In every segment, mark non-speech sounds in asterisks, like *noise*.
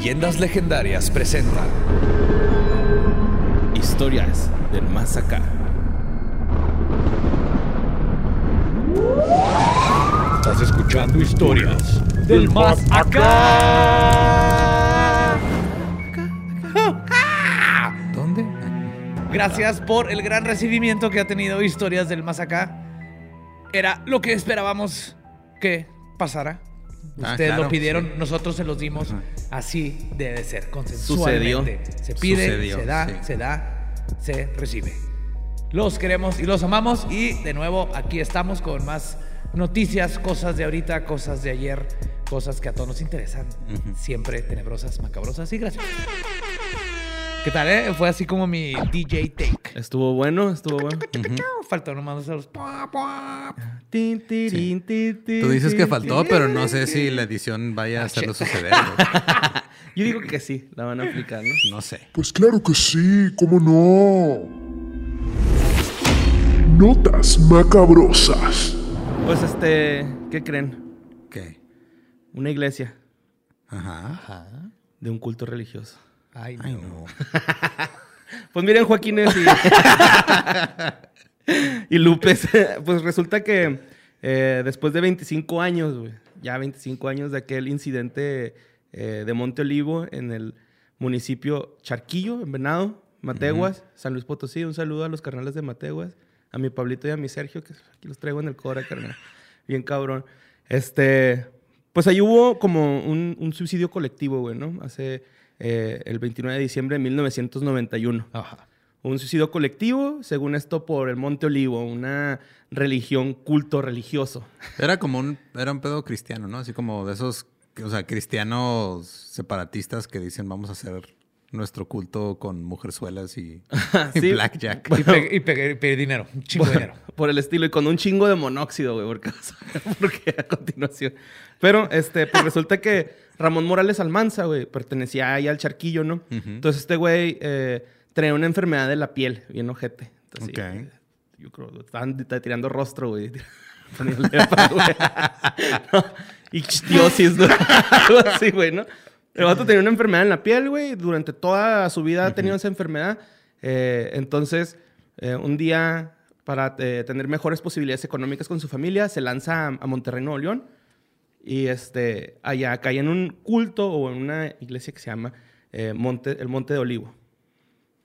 Leyendas Legendarias presenta Historias del Más Acá. Estás escuchando historias del Más Acá. ¿Dónde? Gracias por el gran recibimiento que ha tenido Historias del Más Acá. Era lo que esperábamos que pasara. Ah, Ustedes claro, lo pidieron, sí. nosotros se los dimos. Ajá. Así debe ser, consensualmente. Se pide, Sucedió, se da, sí. se da, se recibe. Los queremos y los amamos y de nuevo aquí estamos con más noticias, cosas de ahorita, cosas de ayer, cosas que a todos nos interesan. Siempre tenebrosas, macabrosas y graciosas. ¿Qué tal, eh? Fue así como mi DJ take. Estuvo bueno, estuvo bueno. Faltó nomás hacer los... Tú dices que faltó, pero no sé si la edición vaya a hacerlo suceder. Yo digo que sí, la van a aplicar, ¿no? No sé. Pues claro que sí, ¿cómo no? Notas macabrosas. Pues este, ¿qué creen? ¿Qué? Una iglesia Ajá. de un culto religioso. Ay, no. Ay, no. *laughs* Pues miren, Joaquines y, *laughs* y Lupes, *laughs* pues resulta que eh, después de 25 años, güey, ya 25 años de aquel incidente eh, de Monte Olivo en el municipio Charquillo, en Venado, Mateguas, San Luis Potosí. Un saludo a los carnales de Mateguas, a mi Pablito y a mi Sergio, que aquí los traigo en el Cora, carnal. Bien cabrón. Este, pues ahí hubo como un, un suicidio colectivo, güey, ¿no? Hace eh, el 29 de diciembre de 1991. Ajá. Un suicidio colectivo, según esto, por el Monte Olivo, una religión, culto religioso. Era como un, era un pedo cristiano, ¿no? Así como de esos, o sea, cristianos separatistas que dicen vamos a hacer nuestro culto con mujerzuelas y, *laughs* y blackjack. Y, pe- y pe- dinero, un chingo de dinero. Por el estilo, y con un chingo de monóxido, güey, porque, *laughs* porque a continuación. Pero, este, pues resulta que Ramón Morales Almanza, güey, pertenecía ahí al charquillo, ¿no? Entonces, este güey eh, tenía una enfermedad de la piel, bien ojete. Entonces, Ok. sí, yo creo, estaban tirando rostro, güey. *laughs* Lepra, güey. No, Ictiosis, ¿no? Algo así, güey, ¿no? El vato tenía una enfermedad en la piel, güey. Durante toda su vida ha tenido esa enfermedad. Eh, entonces, eh, un día, para eh, tener mejores posibilidades económicas con su familia, se lanza a, a Monterrey, Nuevo León. Y este, allá cae en un culto o en una iglesia que se llama eh, Monte, el Monte de Olivo.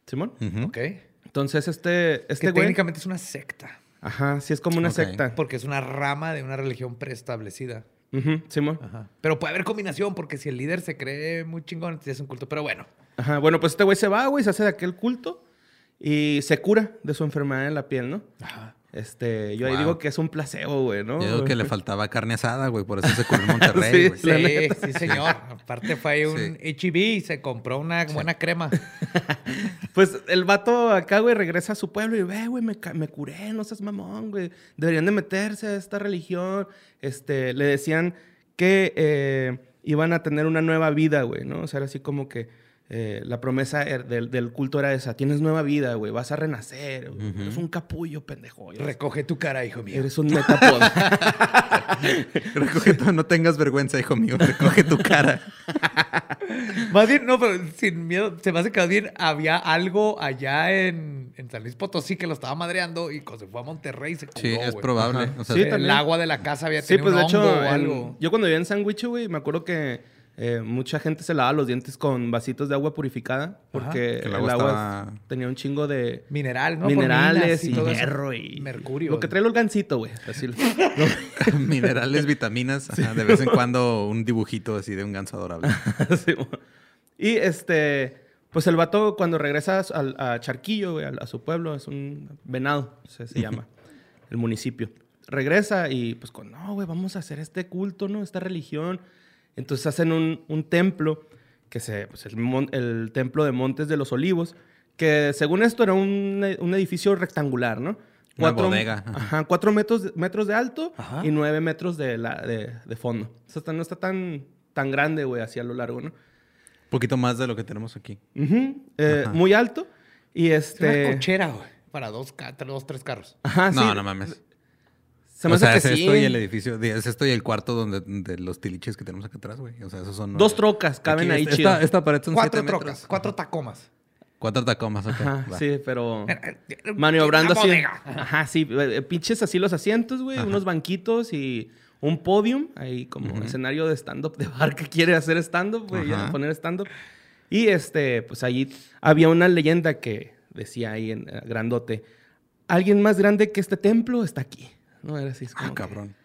¿Simón? Ujú. Ok. Entonces, este, que este güey... técnicamente es una secta. Ajá, sí es como una secta. Porque es una rama de una religión preestablecida. Ujú, Simón. Ajá. Pero puede haber combinación, porque si el líder se cree muy chingón, es un culto. Pero bueno. Ajá, bueno, pues este güey se va, güey, se hace de aquel culto y se cura de su enfermedad en la piel, ¿no? Ajá. Este, yo ahí digo que es un placebo, güey, ¿no? Yo digo que le *laughs* faltaba carne asada, güey, por eso se curó en Monterrey, Sí, güey. Sí, sí, señor. Aparte fue ahí un HEB y se compró una buena crema. *laughs* Pues el vato acá, güey, regresa a su pueblo y ve, güey, me, me curé, no seas mamón, güey. Deberían de meterse a esta religión. Este, le decían que eh, iban a tener una nueva vida, güey, ¿no? O sea, era así como que eh, la promesa er- del, del culto era esa. Tienes nueva vida, güey, vas a renacer. güey. Eres un capullo, pendejo. Eres, Recoge tu cara, hijo mío. eres un metapod. *laughs* Recoge tu- no tengas vergüenza, hijo mío. Recoge tu cara. *laughs* Más bien, no, pero sin miedo, se me hace que más bien había algo allá en, en San Luis Potosí que lo estaba madreando y cuando se fue a Monterrey se curó, Sí, es güey. probable. Ajá. O sea, Sí, el también. agua de la casa había Sí, tenido pues de hecho, hongo o algo. yo cuando vivía en Sandwich, güey, me acuerdo que eh, mucha gente se lavaba los dientes con vasitos de agua purificada porque Que el el agua, estaba- tenía un chingo de Mineral, ¿no? Minerales y, todo eso. hierro y mercurio. Lo que trae el gancito, güey. Así lo- *laughs* minerales, vitaminas. ajá, de vez en cuando un dibujito así de un ganso adorable. *laughs* Sí, y este, pues el vato cuando regresa al- a, Charquillo, güey, a, a su pueblo, es un venado, se, se llama, *laughs* el municipio. regresa y pues con, no, güey, vamos a hacer este culto, ¿no? Esta religión. Entonces hacen un, un templo, que se, pues el, mon- el templo de Montes de los Olivos, que según esto era un, un edificio rectangular, ¿no? Una bodega, ajá. Cuatro metros, metros de alto Ajá. y nueve metros de, la, de, de fondo. O sea, está- no está tan, tan grande, güey, así a lo largo, ¿no? Un poquito más de lo que tenemos aquí. Eh, Ajá. muy alto. Y Es este... una cochera, güey. Para dos, tres carros. Ajá, no, sí. no mames. Se me o hace sea, que es sí. esto y el edificio, es esto y el cuarto donde de los tiliches que tenemos acá atrás, güey. O sea, esos son... Dos trocas caben Aquí, ahí esta, chido. esta, esta pared son Cuatro siete trocas, metros. cuatro tacomas. Cuatro tacomas, ok. Ajá, va. sí, pero... *laughs* Maniobrando así. Ajá, sí. eh, Pinches así los asientos, güey. Unos banquitos y un podium. Ahí como escenario de stand-up de bar *laughs* que quiere hacer stand-up, güey. Poner stand-up. Y este, pues allí había una leyenda que decía ahí en eh, grandote. Alguien más grande que este templo está aquí. ¿No? Era así. es como Ah, que- cabrón.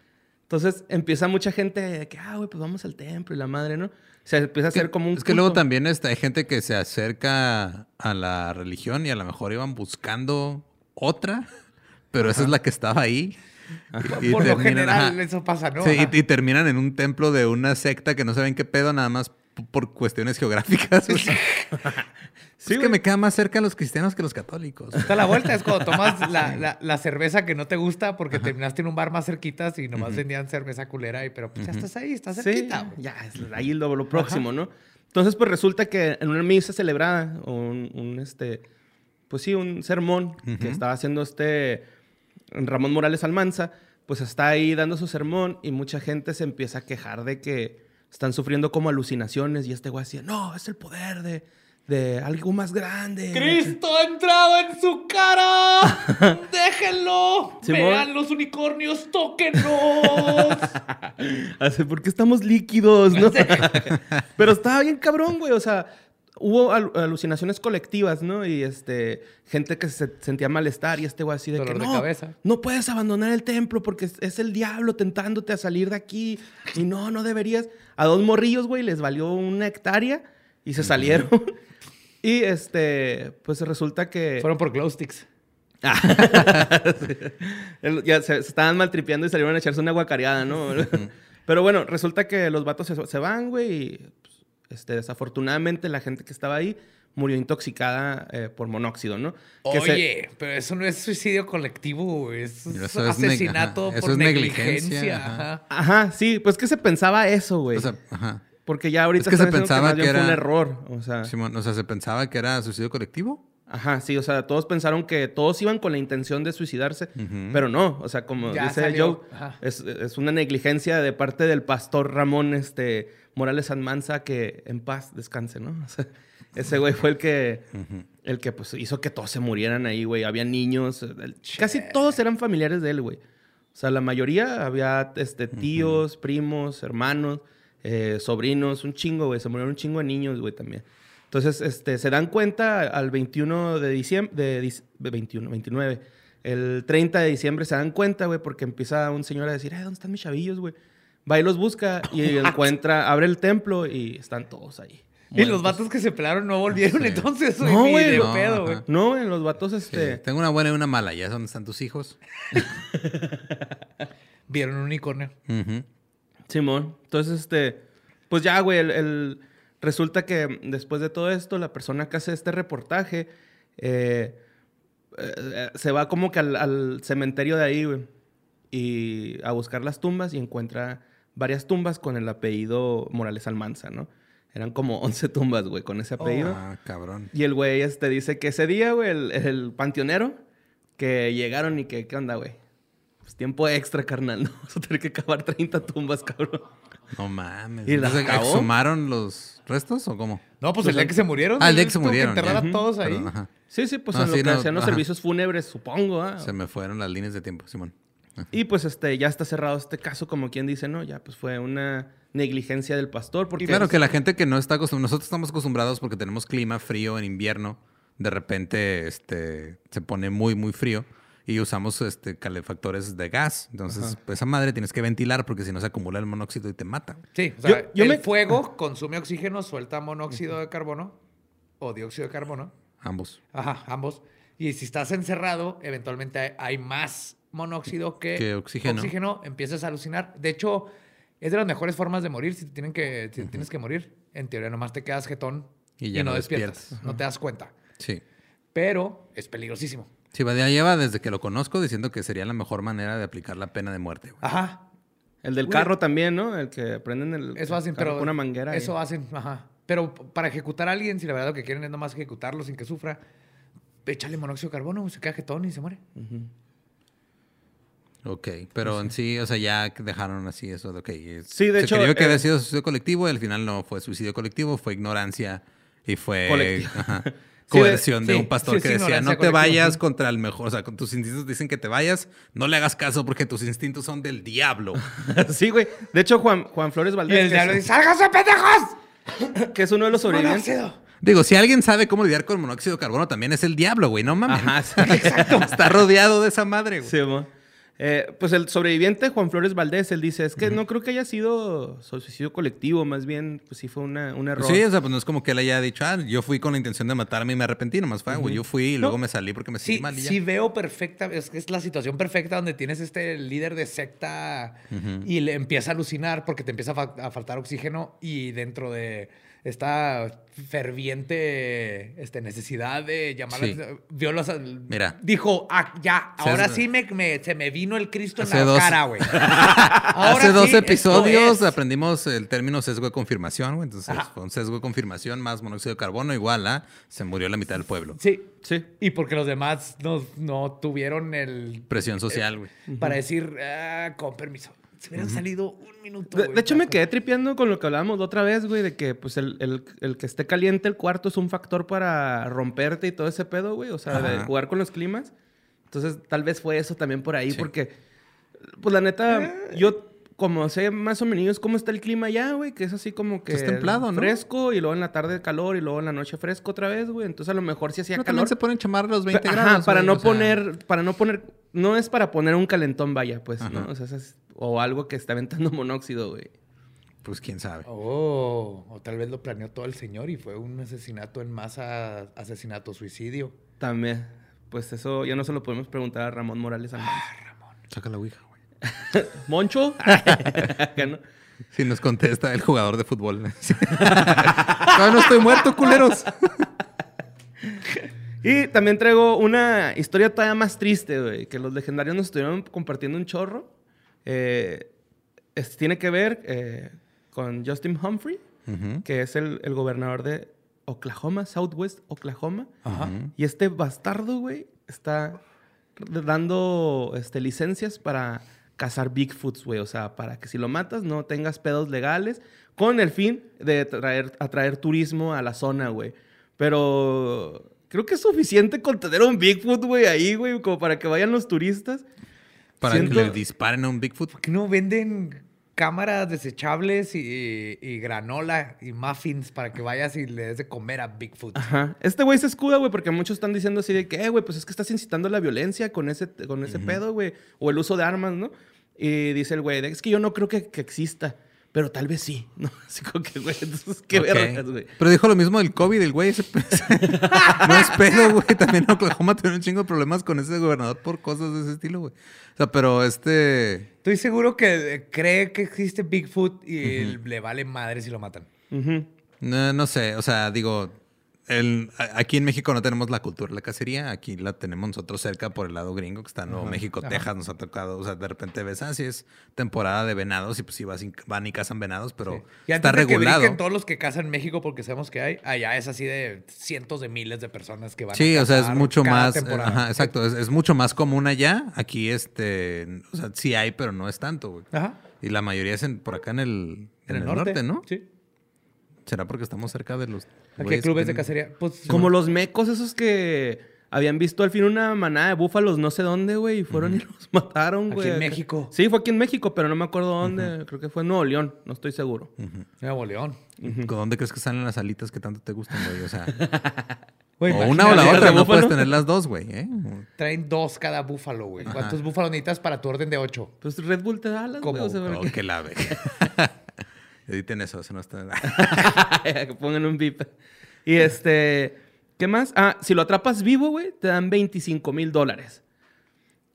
Entonces empieza mucha gente de que, ah, güey, pues vamos al templo y la madre, ¿no? Se empieza a hacer como un. Es que luego también este, hay gente que se acerca a la religión y a lo mejor iban buscando otra, *laughs* pero esa es la que estaba ahí. Y- y Por lo terminan, general, ajá. eso pasa, ¿no? Sí, y, y terminan en un templo de una secta que no saben qué pedo, nada más por cuestiones geográficas. *laughs* Sí, es que me queda más cerca los cristianos que los católicos. Está la vuelta, es cuando tomas *laughs* la, la- la cerveza que no te gusta porque terminaste en un bar más cerquitas y nomás vendían cerveza culera, y, pero pues ya estás ahí, estás Sí, cerquita. güey. ya, es ahí lo, lo próximo, ¿no? Entonces, pues resulta que en una misa celebrada, o un, un, este, pues sí, un sermón que estaba haciendo este Ramón Morales Almanza, pues está ahí dando su sermón y mucha gente se empieza a quejar de que están sufriendo como alucinaciones y este güey decía, no, es el poder de, de algo más grande. ¡Cristo ha entrado en su cara! *laughs* ¡Déjenlo! ¡Vean los unicornios! ¡Tóquenlos! Así, *laughs* porque estamos líquidos, ¿no? *laughs* Pero estaba bien cabrón, güey. O sea, hubo al- alucinaciones colectivas, ¿no? Y este, gente que se sentía malestar y este güey así de Dolor que de no, cabeza. no puedes abandonar el templo porque es, es el diablo tentándote a salir de aquí. Y no, no deberías. A dos morrillos, güey, les valió una hectárea y se salieron. Y este, pues resulta que... Fueron por glow sticks. *laughs* El- ya se, se estaban maltripeando y salieron a echarse una guacareada, ¿no? *laughs* Pero bueno, resulta que los vatos se, se van, güey, y pues, este, desafortunadamente la gente que estaba ahí murió intoxicada eh, por monóxido, ¿no? Que se- Oye, pero eso no es suicidio colectivo, güey. Eso es Eso es neg- asesinato eso por es negligencia, negligencia. ajá. ajá. Ajá, sí, pues que se pensaba eso, güey. O sea, ajá. Porque ya ahorita es que se pensaba que bien fue un era- error. O sea, Simón, o sea, se pensaba que era suicidio colectivo. ajá, sí, o sea, todos pensaron que todos iban con la intención de suicidarse, pero no, o sea, como Ya dice salió, Joe, es, es una negligencia de parte del pastor Ramón este, Morales Sanmanza que en paz descanse, ¿no? *laughs* O sea, ese güey fue el que, el que pues, hizo que todos se murieran ahí, güey. Había niños, el- casi todos eran familiares de él, güey. O sea, la mayoría había este, tíos, primos, hermanos, eh, sobrinos, un chingo, güey. Se murieron un chingo de niños, güey, también. Entonces, este, se dan cuenta al 21 de diciembre, de, de 21, 29. El 30 de diciembre se dan cuenta, güey, porque empieza un señor a decir, "Eh, ¿dónde están mis chavillos, güey? Va y los busca y *laughs* encuentra, abre el templo y están todos ahí. Y los vatos que se pelaron no volvieron Sí. entonces, güey. No, güey, no, pedo, güey. No, güey, los vatos, Sí, este... Tengo una buena y una mala. ¿Ya es donde están tus hijos? *laughs* Vieron un unicornio. Ujú. Simón. Entonces, este, pues ya, güey, el, el- resulta que después de todo esto, la persona que hace este reportaje eh, eh, eh, se va como que al, al cementerio de ahí, güey, y a buscar las tumbas y encuentra varias tumbas con el apellido Morales Almanza, ¿no? Eran como *laughs* 11 tumbas, güey, con ese apellido. Ah, cabrón. Y el güey este dice que ese día, güey, el, el panteonero, que llegaron y que, ¿qué onda, güey? Pues tiempo extra, carnal. *laughs* ¿no? Vamos a tener que cavar 30 tumbas, cabrón. No mames. ¿Y la Entonces, acabó? ¿Exhumaron los restos o cómo? No, pues el día que se murieron. Ah, el día que se murieron, enterrar ya. a todos ahí. Perdón, ajá. Sí, sí, pues No, en sí, lo que no, hacían los ajá. servicios fúnebres, supongo. ¿ah? Se me fueron las líneas de tiempo, Simón. Y pues este, ya está cerrado este caso, como quien dice, no, ya pues fue una negligencia del pastor. Porque Claro que la gente que no está acostumbrada, nosotros estamos acostumbrados porque tenemos clima frío en invierno, de repente este, se pone muy, muy frío y usamos este, calefactores de gas. Entonces, pues esa madre tienes que ventilar porque si no se acumula el monóxido y te mata. Sí, o sea, Yo- yo el me- fuego consume oxígeno, suelta monóxido de carbono o dióxido de carbono. Ambos. Ajá, ambos. Y si estás encerrado, eventualmente hay, hay más monóxido que, Que oxígeno. empiezas a alucinar. De hecho, es de las mejores formas de morir si, te tienen que, si tienes que morir. En teoría, nomás te quedas jetón Y y, ya no no despiertas. despiertas. No te das cuenta. Sí. Pero es peligrosísimo. Sí, Badía lleva desde que lo conozco diciendo que sería la mejor manera de aplicar la pena de muerte. güey. Ajá. El del Güey. carro también, ¿no? El que prenden el. Eso hacen, carro pero. con una manguera. Eso hacen, ajá. Pero para ejecutar a alguien, si la verdad lo que quieren es nomás ejecutarlo sin que sufra, échale monóxido de carbono, se queda jetón y se muere. Ok, pero en sí, o sea, ya dejaron así eso de, ok. es- Sí, de se hecho, creyó que eh, había sido suicidio colectivo y al final no fue suicidio colectivo, fue ignorancia y fue Colectivo. *laughs* ajá, Sí, coerción de sí, un pastor sí, que sí, decía, no te colectiva". vayas contra el mejor, o sea, con tus instintos dicen que te vayas, no le hagas caso porque tus instintos son del diablo. *laughs* sí, güey. De hecho, Juan, Juan Flores Y Valdés, el que, diablo dice, ¡sálganse, pendejos! *laughs* que es uno de los sobrevivientes. Monóxido. Digo, si alguien sabe cómo lidiar con monóxido de carbono, también es el diablo, güey, no mames. Ajá, sí. *laughs* Está rodeado de esa madre, güey. Sí, mo. Eh, pues el sobreviviente Juan Flores Valdés, él dice, es que no creo que haya sido suicidio colectivo, más bien, pues sí fue una, un error. Sí, o sea, pues no es como que él haya dicho, ah, yo fui con la intención de matarme y me arrepentí, nomás fue, güey, yo fui y luego me salí porque me sentí Sí, mal y ya. sí veo perfecta, es, es la situación perfecta donde tienes este líder de secta y le empieza a alucinar porque te empieza a, fa- a faltar oxígeno y dentro de esta ferviente este, necesidad de llamar Sí. vio los- Mira. dijo, ah, ya, ahora sí me, me- se me vino el Cristo en la dos- cara, güey. *laughs* Hace dos sí, episodios es. aprendimos el término sesgo de confirmación, güey. Entonces, Ajá. fue un sesgo de confirmación más monóxido de carbono igual a se murió la mitad del pueblo. Sí, Sí. y porque los demás no, no tuvieron el Presión social, güey. para decir, ah, con permiso. Se hubieran salido un minuto. De, güey, de hecho, me quedé tripeando con lo que hablábamos la otra vez, güey, de que pues el, el- el que esté caliente el cuarto es un factor para romperte y todo ese pedo, güey. O sea, de Ajá. jugar con los climas. Entonces, tal vez fue eso también por ahí, Sí. porque, pues la neta, yo como sé más o menos cómo está el clima allá, güey, que es así como que Es templado, ¿no? fresco y luego en la tarde calor y luego en la noche fresco otra vez, güey. Entonces, a lo mejor sí hacía Pero calor. también se pueden chamar los 20 Ajá, grados. para güey, no o sea, poner, para no poner, no es para poner un calentón, vaya, pues, Ajá. ¿no? O sea, es- o algo que está aventando *laughs* monóxido, güey. Pues quién sabe. Oh, o tal vez lo planeó todo el señor y fue un asesinato en masa, asesinato, suicidio. También, pues eso ya no se lo podemos preguntar a Ramón Morales Almanza. Saca la ouija, güey. *laughs* ¿Moncho? *laughs* ¿no? Si nos contesta el jugador de fútbol. Todavía no estoy muerto, culeros. Y también traigo una historia todavía más triste, güey, que los legendarios nos estuvieron compartiendo un chorro. Eh, es- tiene que ver eh, con Justin Humphrey, que es el, el gobernador de Oklahoma, Southwest Oklahoma. Y este bastardo, güey, está dando este, licencias para cazar Bigfoots, güey. O sea, para que si lo matas no tengas pedos legales con el fin de traer, atraer turismo a la zona, güey. Pero creo que es suficiente con tener un Bigfoot, güey, ahí, güey, como para que vayan los turistas. Para Siento- que le disparen a un Bigfoot. ¿Por qué no venden cámaras desechables y, y granola y muffins para que vayas y le des de comer a Bigfoot? Ajá. Este güey se escuda, güey, porque muchos están diciendo así de que, eh, güey, pues es que estás incitando la violencia con ese, con ese pedo, güey. O el uso de armas, ¿no? Y dice el güey, es que yo no creo que, que exista. Pero tal vez sí, ¿no? *laughs* Así como que, güey, entonces, qué Ok. vergas, güey. Pero dijo lo mismo del COVID, el güey. ese- *laughs* no es pedo, güey. También Oklahoma tiene un chingo de problemas con ese gobernador por cosas de ese estilo, güey. O sea, pero este... Estoy seguro que eh, cree que existe Bigfoot y le vale madre si lo matan. No, no sé, o sea, digo, el, aquí en México no tenemos la cultura de la cacería, aquí la tenemos nosotros cerca por el lado gringo, que está en Nuevo México, Texas, nos ha tocado, o sea, de repente ves, ah, sí es temporada de venados y pues sí vas y- van y cazan venados, pero Y está que regulado. brinquen todos los que cazan en México, porque sabemos que hay, allá es así de cientos de miles de personas que van Sí, a o sea, es cazar mucho más, temporada. ajá, exacto, es, es mucho más común allá, aquí este, o sea, sí hay, pero no es tanto, güey. Ajá. Y la mayoría es en- por acá en el, en el norte, ¿no? Sí. ¿Será porque estamos cerca de los... Aquí hay güeyes clubes de cacería. Pues, Como los mecos esos que habían visto al fin una manada de búfalos no sé dónde, güey, y fueron y los *laughs* mataron, Aquí güey. en acá. México. Sí, fue aquí en México, pero no me acuerdo dónde. Creo que fue en Nuevo León, no estoy seguro. Nuevo León. ¿Con ¿Dónde crees que salen las alitas que tanto te gustan, güey? O sea, *laughs* o una o la otra, de no puedes tener las dos, güey, ¿eh? Traen dos cada búfalo, güey. ¿Cuántos búfalos necesitas para tu orden de ocho? Pues Red Bull te da las, güey. ¿Cómo? O sea, Oh, que la ve. *laughs* Editen eso, eso no está... que *laughs* pongan un bip. Y este, ¿qué más? Ah, si lo atrapas vivo, güey, te dan 25 mil dólares.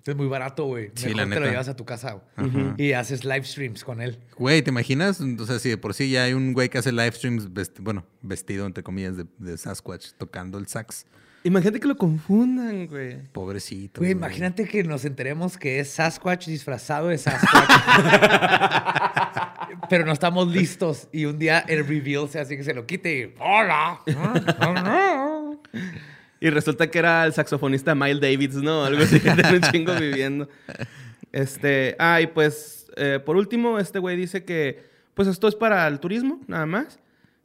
Es muy barato, güey. Sí, Mejor la te lo llevas a tu casa güey. y haces live streams con él. Güey, ¿te imaginas? O sea, si de por sí ya hay un güey que hace live streams, vesti- bueno, vestido entre comillas de, de Sasquatch, tocando el sax. Imagínate que lo confundan, güey. Pobrecito. Güey, imagínate que nos enteremos que es Sasquatch disfrazado de Sasquatch. *laughs* Pero no estamos listos. Y un día el reveal se hace que se lo quite y ¡Hola! Y resulta que era el saxofonista Miles Davis, ¿no? Algo así que tiene un chingo viviendo. Este, ah, y pues, eh, por último, este güey dice que, pues esto es para el turismo, nada más.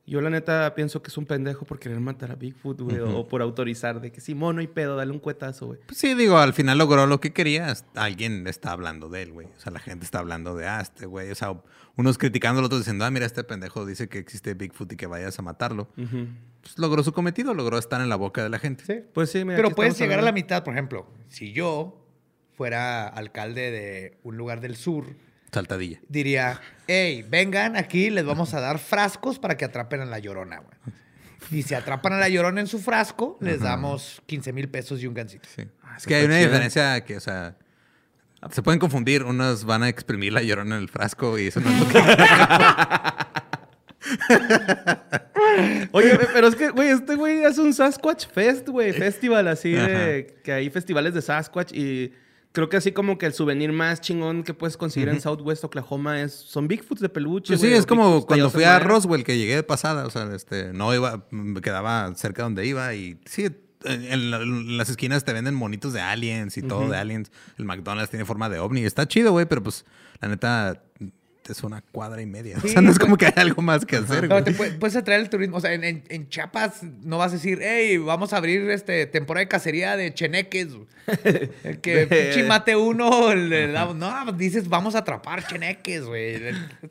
Yo la neta pienso que es un pendejo por querer matar a Bigfoot, güey, o por autorizar de que sí, mono y pedo, dale un cuetazo, güey. Pues sí, digo, al final logró lo que quería. Alguien está hablando de él, güey. O sea, la gente está hablando de, ah, este güey. O sea, unos criticando, otros diciendo, ah, mira, este pendejo dice que existe Bigfoot y que vayas a matarlo. Pues logró su cometido, logró estar en la boca de la gente. Sí. Pues sí, mira. Pero puedes llegar a la mitad, por ejemplo. Si yo fuera alcalde de un lugar del sur, Saltadilla. diría, hey, vengan aquí, les vamos a dar frascos para que atrapen a la llorona, güey. Y si atrapan a la llorona en su frasco, les damos 15 mil pesos y un gancito. Sí. Es que hay una diferencia que, o sea, se pueden confundir. Unos van a exprimir la llorona en el frasco y eso no es lo que... *laughs* Oye, pero es que, güey, este güey hace un Sasquatch Fest, güey, festival así de que hay festivales de Sasquatch y creo que así como que el souvenir más chingón que puedes conseguir en Southwest Oklahoma es son Bigfoots de peluche. Pues sí, es como Bigfoots cuando fui a. Roswell, que llegué de pasada. O sea, este, no iba, me quedaba cerca donde iba y sí, en, en la- en las esquinas te venden monitos de aliens y todo de aliens. El McDonald's tiene forma de ovni. Está chido, güey, pero pues la neta es una cuadra y media. o sea, no es como que hay algo más que hacer, No, güey. te puede- puedes atraer el turismo. O sea, en, en- en Chiapas no vas a decir, hey, vamos a abrir este temporada de cacería de cheneques. güey". *laughs* El que pinche mate uno, le damos- no, pues dices, vamos a atrapar cheneques, güey.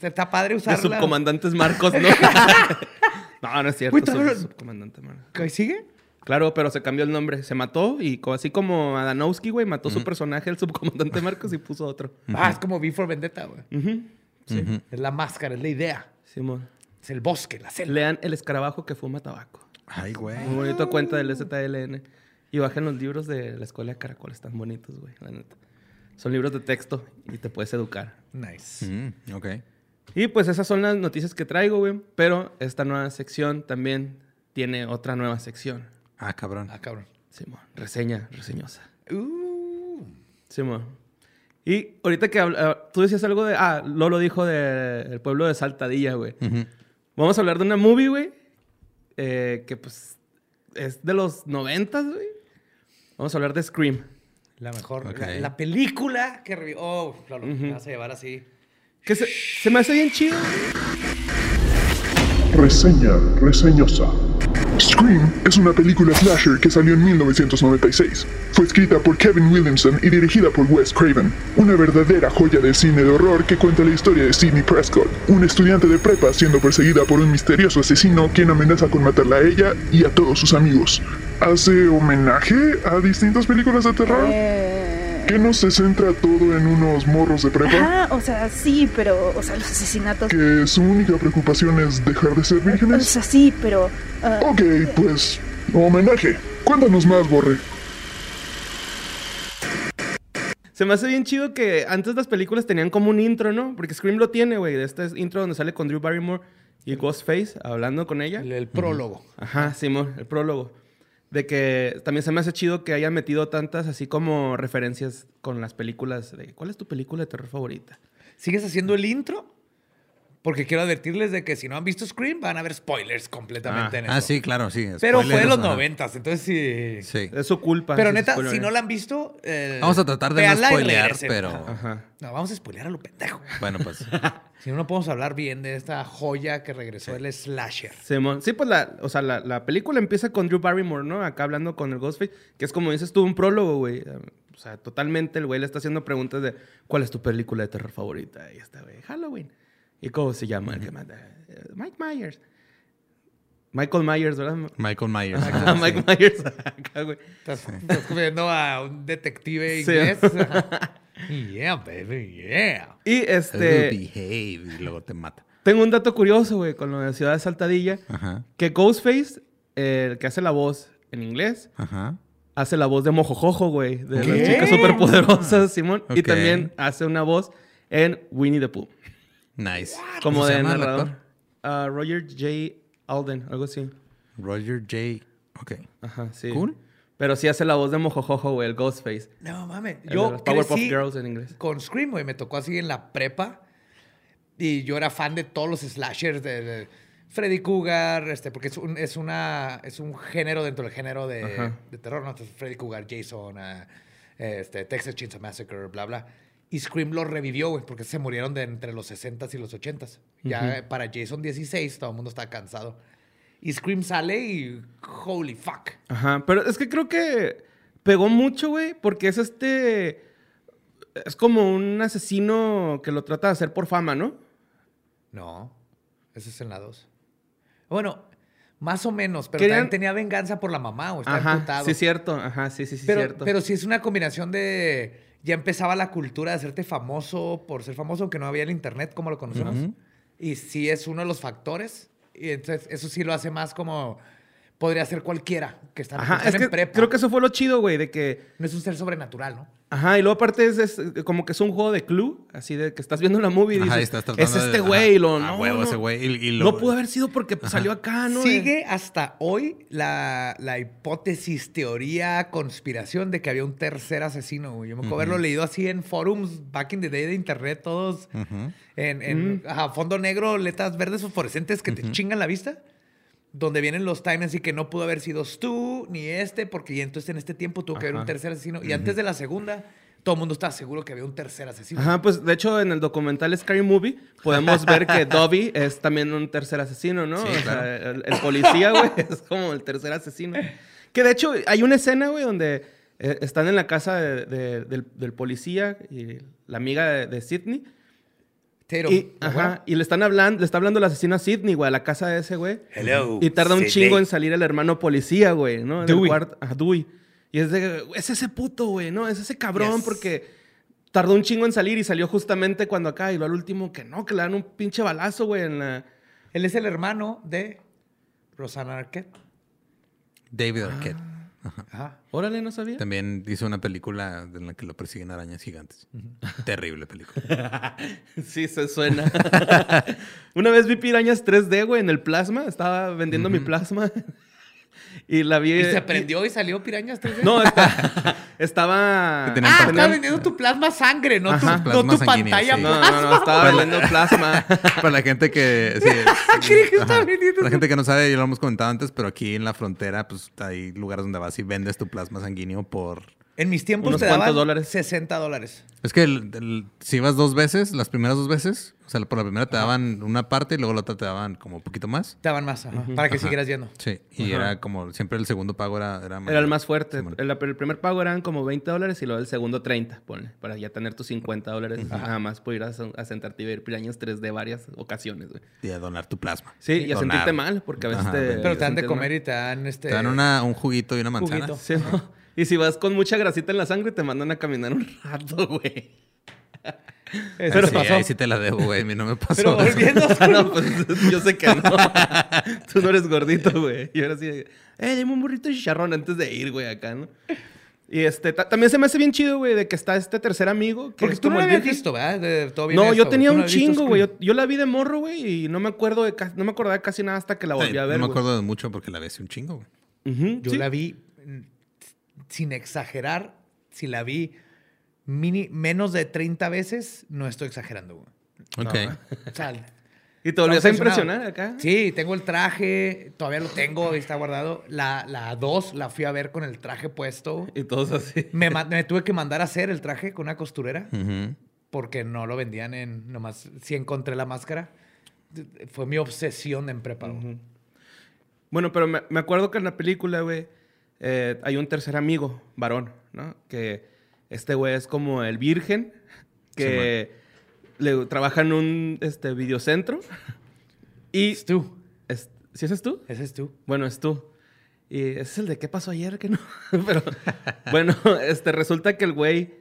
Está padre De usarla. subcomandantes Marcos, ¿no? *laughs* no, no es cierto. Sub- todavía- subcomandante Marcos. ¿Qué ¿Sigue? Claro, pero se cambió el nombre. Se mató y así como Adanowski, güey, mató su personaje, el subcomandante Marcos, y puso otro. Ah, es como V for Vendetta, güey. Ujú. Sí, Es la máscara, es la idea. Simón. Es el bosque, la selva. Lean El escarabajo que fuma tabaco. Ay, güey. Muy bonito cuenta del STLN. Y bajen los libros de la escuela de Caracol. Están bonitos, güey, la neta. Son libros de texto y te puedes educar. Nice. Mm, ok. Y pues esas son las noticias que traigo, güey. Pero esta nueva sección también tiene otra nueva sección. Ah, cabrón. Ah, cabrón. Simón, reseña, reseñosa. Uh. Simón. Y ahorita que habla- ah, tú decías algo de. Ah, Lolo dijo del pueblo de Saltadilla, güey. Vamos a hablar de una movie, güey. eh, que pues es de los noventas, güey. Vamos a hablar de Scream. La mejor. Ok. La, la película que revivió. Oh, Lolo, me vas a llevar así. Que se, se me hace bien chido. Reseña reseñosa. Scream es una película slasher que salió en 1996. Fue escrita por Kevin Williamson y dirigida por Wes Craven. Una verdadera joya del cine de horror que cuenta la historia de Sidney Prescott, un estudiante de prepa siendo perseguida por un misterioso asesino quien amenaza con matarla a ella y a todos sus amigos. Hace homenaje a distintas películas de terror que no se centra todo en unos morros de prepa. Ajá, o sea, sí, pero, o sea, los asesinatos. Que su única preocupación es dejar de ser O vírgenes. sea, sí, pero. ah, Ok, pues, homenaje. Cuéntanos más, Borre. Se me hace bien chido que antes las películas tenían como un intro, ¿no? Porque Scream lo tiene, güey. De este intro donde sale con Drew Barrymore y Ghostface hablando con ella. El, el prólogo. Ajá, Simón, el prólogo. De que también se me hace chido que hayan metido tantas así como referencias con las películas de ¿cuál es tu película de terror favorita? ¿Sigues haciendo el intro? Porque quiero advertirles de que si no han visto Scream, van a ver spoilers completamente en eso. Ah, sí, claro, sí. Pero fue de los noventas, entonces sí. Sí. Es su culpa. Pero neta, spoiler, si ¿eh? no la han visto, eh, Vamos a tratar de no spoilear, pero- Ajá. No, vamos a spoilear a lo pendejo. Bueno, pues. *laughs* Si no, no podemos hablar bien de esta joya que regresó el slasher. Simón. Sí, pues la, o sea, la, la película empieza con Drew Barrymore, ¿no? Acá hablando con el Ghostface, que es como dices tú, un prólogo, güey. O sea, totalmente el güey le está haciendo preguntas de ¿cuál es tu película de terror favorita? Y está, güey, Halloween. ¿Y cómo se llama el que manda? Eh, Mike Myers. Michael Myers, ¿verdad? Michael Myers. Ah, Mike. Myers. Acá, güey. Estás, estás viendo a un detective Sí. inglés. *laughs* yeah, baby, yeah. Y este. behave y luego te mata. Tengo un dato curioso, güey, con lo de Ciudad de Saltadilla. Ajá. Que Ghostface, eh, el que hace la voz en inglés, Ajá. hace la voz de Mojojojo, güey. De ¿Qué? las chicas superpoderosas, Simón. Y también hace una voz en Winnie the Pooh. Nice. Como ¿Cómo se de llama el narrador. actor? Roger J. Alden, algo así. Roger J. Ok. Ajá, sí. Cool. Pero sí hace la voz de Mojojojo, güey, el Ghostface. No mames. Yo Powerpuff crecí Girls en inglés. con Scream, güey. Me tocó así en la prepa. Y yo era fan de todos los slashers de, de Freddy Cougar, este, porque es un, es una, es un género dentro del género de, terror, ¿no? Entonces, Freddy Cougar, Jason, ah, este, Texas Chainsaw Massacre, bla, bla. Y Scream lo revivió, güey, porque se murieron de entre los 60s y los 80s. Ya para Jason 16 todo el mundo estaba cansado. Y Scream sale y holy fuck. Ajá, pero es que creo que pegó mucho, güey, porque es este... Es como un asesino que lo trata de hacer por fama, ¿no? No, ese es en la 2. Bueno, más o menos, pero Querían- también tenía venganza por la mamá, o estaba Ajá, sí, cierto. Ajá, sí, sí, sí, pero, cierto. pero sí es una combinación de... Ya empezaba la cultura de hacerte famoso por ser famoso, aunque no había el internet como lo conocemos. Y sí es uno de los factores. Y entonces eso sí lo hace más como... Podría ser cualquiera que está, Ajá, que es en que prepa. creo que eso fue lo chido, güey, de que... No es un ser sobrenatural, ¿no? Ajá, y luego aparte es, es como que es un juego de clue, así de que estás viendo una movie y Ajá, y dices, estás es este ajá, güey, y lo a no, huevo no, ese güey, y- y lo- no pudo haber sido porque pues, salió acá, ¿no? Sigue hasta hoy la, la hipótesis, teoría, conspiración de que había un tercer asesino, güey. Yo me acuerdo haberlo leído así en forums back in the day de internet, todos en, en ajá, fondo negro, letras verdes fosforescentes que te chingan la vista. Donde vienen los times y que no pudo haber sido tú ni este, porque entonces en este tiempo tuvo que haber un Ajá. tercer asesino. Y antes de la segunda, todo el mundo estaba seguro que había un tercer asesino. Ajá, pues de hecho en el documental Scary Movie podemos ver que *laughs* Dobby es también un tercer asesino, ¿no? Sí, o sea, el, el policía, güey, *laughs* es como el tercer asesino. Que de hecho hay una escena, güey, donde eh, están en la casa de- de- del, del policía y la amiga de, de Sidney. Y, ajá, y le están hablando, le está hablando el asesino a Sidney, güey, a la casa de ese, güey. Hello. Y tarda un Sidney. chingo en salir el hermano policía, güey, ¿no? En el cuarto. Ajá, Dewey. Y es de, es ese puto, güey, ¿no? Es ese cabrón Yes. porque tardó un chingo en salir y salió justamente cuando acá. Y lo al último que no, que le dan un pinche balazo, güey, en la... Él es el hermano de Rosanna Arquette. David Arquette. Ajá. Órale, no sabía. También hizo una película en la que lo persiguen arañas gigantes. Terrible película. *laughs* Sí, se suena. *laughs* Una vez vi pirañas 3D, güey, en el plasma. Estaba vendiendo mi plasma. Y la vi... ¿Y se prendió y salió Pirañas 3D? No, está- *laughs* estaba... Tenían Ah, estaba vendiendo tu plasma sangre, no tu, no tu pantalla sí. Plasma. no, no, estaba vendiendo plasma. *laughs* Para la gente que... sí, Creí que estaba ajá. vendiendo Para la gente que no sabe, ya lo hemos comentado antes, pero aquí en la frontera, pues hay lugares donde vas y vendes tu plasma sanguíneo por... En mis tiempos Unos te daban dólares. 60 dólares. Es que el- el- si ibas dos veces, las primeras dos veces, o sea, por la primera te daban una parte y luego la otra te daban como un poquito más. Te daban más, ajá, para que Ajá. siguieras yendo. Sí, y era como siempre el segundo pago era... Era, Era el más fuerte. El, el primer pago eran como 20 dólares y luego el segundo 30, ponle. Para ya tener tus 50 dólares. Nada más por ir a, a sentarte y ver pirañas 3D varias ocasiones, güey. Y a donar tu plasma. Sí, y a Donar. sentirte mal, porque a veces Ajá, te... pero te dan de comer mal. y te dan este. Te dan una, un juguito y una manzana. Juguito. Sí, ¿no? *laughs* Y si vas con mucha grasita en la sangre, te mandan a caminar un *laughs* rato, güey. Eso Pero te pasó. ahí sí te la debo, güey. A mí no me pasó. Pero volviendo *laughs* Ah, no, pues yo sé que no. *laughs* Tú no eres gordito, güey. Y ahora sí, eh, dame un burrito de chicharrón antes de ir, güey, acá, ¿no? Y este, ta- también se me hace bien chido, güey, de que está este tercer amigo. Que Porque es tú no como lo el habías visto, ¿verdad? De- todo bien No, esto, yo tenía no un chingo, güey. Yo, yo la vi de morro, güey, y no me acuerdo de no me acordaba de casi nada hasta que la volví a ver. no me acuerdo de mucho porque la vi hace un chingo, güey. Yo sí. la vi, mm, sin exagerar, si la vi mini, menos de 30 veces, no estoy exagerando, güey. Ok. O sea, *laughs* Y te volvías a impresionar impresionado. acá. Sí, tengo el traje, todavía lo tengo, ahí está guardado. La, la 2 la fui a ver con el traje puesto. Y todos así. Me, me tuve que mandar a hacer el traje con una costurera porque no lo vendían en nomás. Sí encontré la máscara. Fue mi obsesión en prepa. güey. Bueno, pero me, me acuerdo que en la película, güey, eh, hay un tercer amigo, varón, ¿no? Que este güey es como el virgen, que le, trabaja en un este, videocentro. Y... Es tú. es- ¿Sí ese es tú? Ese es tú. Bueno, es tú. Y ese es el de qué pasó ayer, que no. *laughs* Pero bueno, este resulta que el güey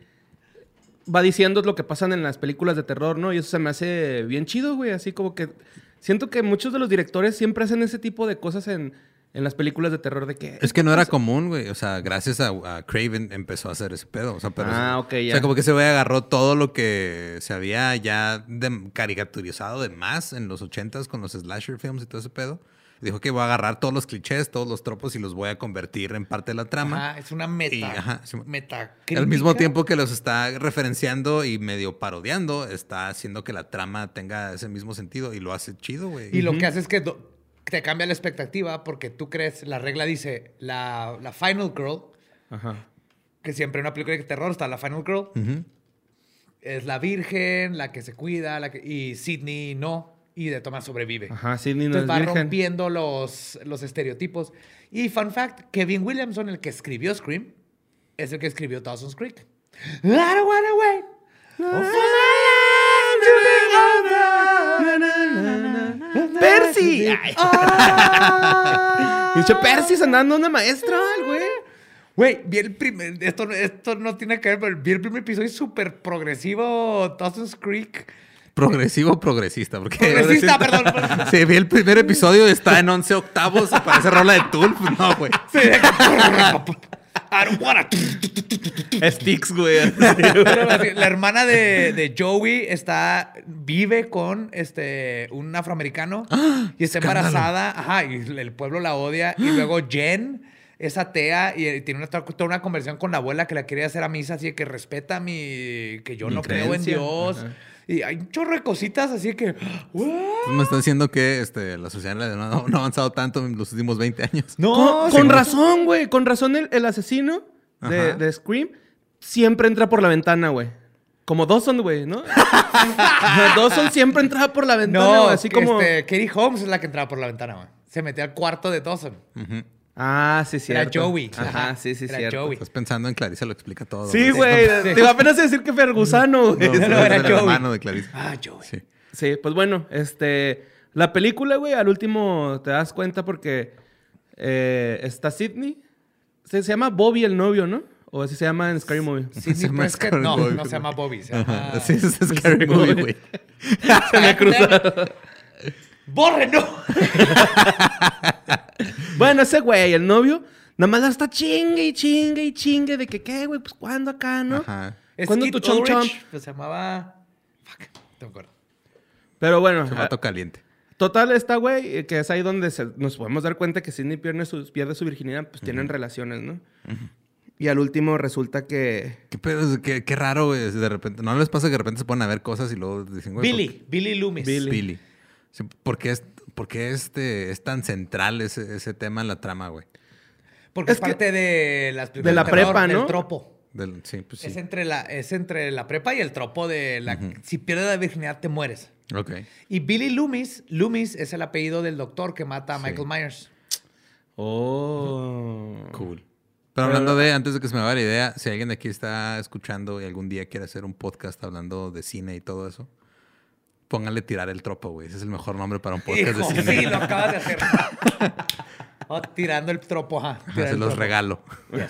va diciendo lo que pasan en las películas de terror, ¿no? Y eso se me hace bien chido, güey. Así como que siento que muchos de los directores siempre hacen ese tipo de cosas en, en las películas de terror de que... Es que no era común, güey. O sea, gracias a, a Craven empezó a hacer ese pedo. O sea, pero Ah, ok, O ya. sea, como que ese güey agarró todo lo que se había ya de- caricaturizado de más en los ochentas con los slasher films y todo ese pedo. Y dijo que voy a agarrar todos los clichés, todos los tropos y los voy a convertir en parte de la trama. Ajá, es una meta. Y, ajá, sí, meta Al mismo tiempo que los está referenciando y medio parodiando, está haciendo que la trama tenga ese mismo sentido y lo hace chido, güey. Y lo que hace es que te cambia la expectativa porque tú crees, la regla dice, la, la Final Girl, Ajá. que siempre en una película de terror está la Final Girl, es la virgen, la que se cuida, la que, y Sidney no, y de Thomas sobrevive. Ajá, Sidney no Entonces es va virgen. rompiendo los, los estereotipos. Y fun fact, Kevin Williamson, el que escribió Scream, es el que escribió Dawson's Creek. I don't wanna wait ¡Percy! Ay. Pinche *laughs* Percy se andando una maestra, güey. Güey, vi el primer. Esto, no- esto no tiene que ver, pero vi el primer episodio súper progresivo, Dawson's Creek. Progresivo progresista, porque... Progresista, perdón, perdón. *laughs* Sí, vi el primer episodio, está en 11 octavos y parece rola de. Pues *laughs* No, güey. Sí, I don't wanna. Sticks, güey. *laughs* La hermana de, de Joey está, vive con este, un afroamericano *gasps* y está embarazada. Ajá, y el pueblo la odia. Y luego Jen es atea y tiene una, toda una conversación con la abuela que la quiere hacer a misa, así que respeta mi. que yo Mi no creo en. Dios. Y hay un chorro de cositas así que. ¿what? Pues me están diciendo que este, la sociedad no, no ha avanzado tanto en los últimos 20 años. No, con, razón, güey. Con razón el, el asesino de, Scream siempre entra por la ventana, güey. Como Dawson, güey, ¿no? *laughs* Dawson siempre entraba por la ventana, No. Así como... este, Katie Holmes es la que entraba por la ventana, güey. Se metió al cuarto de Dawson. Ujú. Ah, sí, Era cierto. Joey. Ajá, sí, sí, Era cierto. Joey. Estás pensando en Clarice, lo explica todo. Sí, güey. Te iba apenas a decir que Fergusano, güey. No, No, no, era el Joey. hermano de Clarice. Ah, Joey. Sí. Sí, pues bueno, este... La película, güey, al último te das cuenta porque eh, está Sidney. Se, se llama Bobby el novio, ¿no? O así se llama en Scary Movie. Scary no, no se llama Bobby, se llama... Sí, es Scary Movie, güey. *laughs* Se me cruzaron. *laughs* ¡Borre, no! *laughs* Bueno, ese güey, el novio, nada más la está chingue y chingue y chingue de que, ¿qué, güey? Pues, ¿cuándo acá, no? Ajá. ¿Cuándo tu chom chom? Pues, se llamaba... Fuck, no me acuerdo. Pero bueno, Se ah, mato caliente. total está, güey, eh, que es ahí donde se- nos podemos dar cuenta que Sidney pierde su, pierde su virginidad, pues tienen relaciones, ¿no? Y al último resulta que... ¿Qué pedo? Qué, qué raro, güey. De repente, ¿no les pasa que de repente se ponen a ver cosas y luego dicen, güey, Billy, Billy Loomis. ¿por Billy. Billy. Sí, ¿Por qué, es, por qué este, es tan central ese, ese tema en la trama, güey? Porque es, Es que- parte de las de la terror, prepa, del ¿no? tropo. Del- sí, pues sí. Es, entre la, es entre la prepa y el tropo de la... Si pierdes la virginidad, te mueres. Ok. Y Billy Loomis, Loomis es el apellido del doctor que mata a Sí. Michael Myers. Oh... Cool. Pero hablando de, antes de que se me vaya la idea, si alguien de aquí está escuchando y algún día quiere hacer un podcast hablando de cine y todo eso, póngale tirar el tropo, güey. Ese es el mejor nombre para un podcast Hijo, de cine. sí, lo acabas de hacer. *laughs* Oh, tirando el tropo, ajá. Ajá, se los tropo. regalo. *laughs*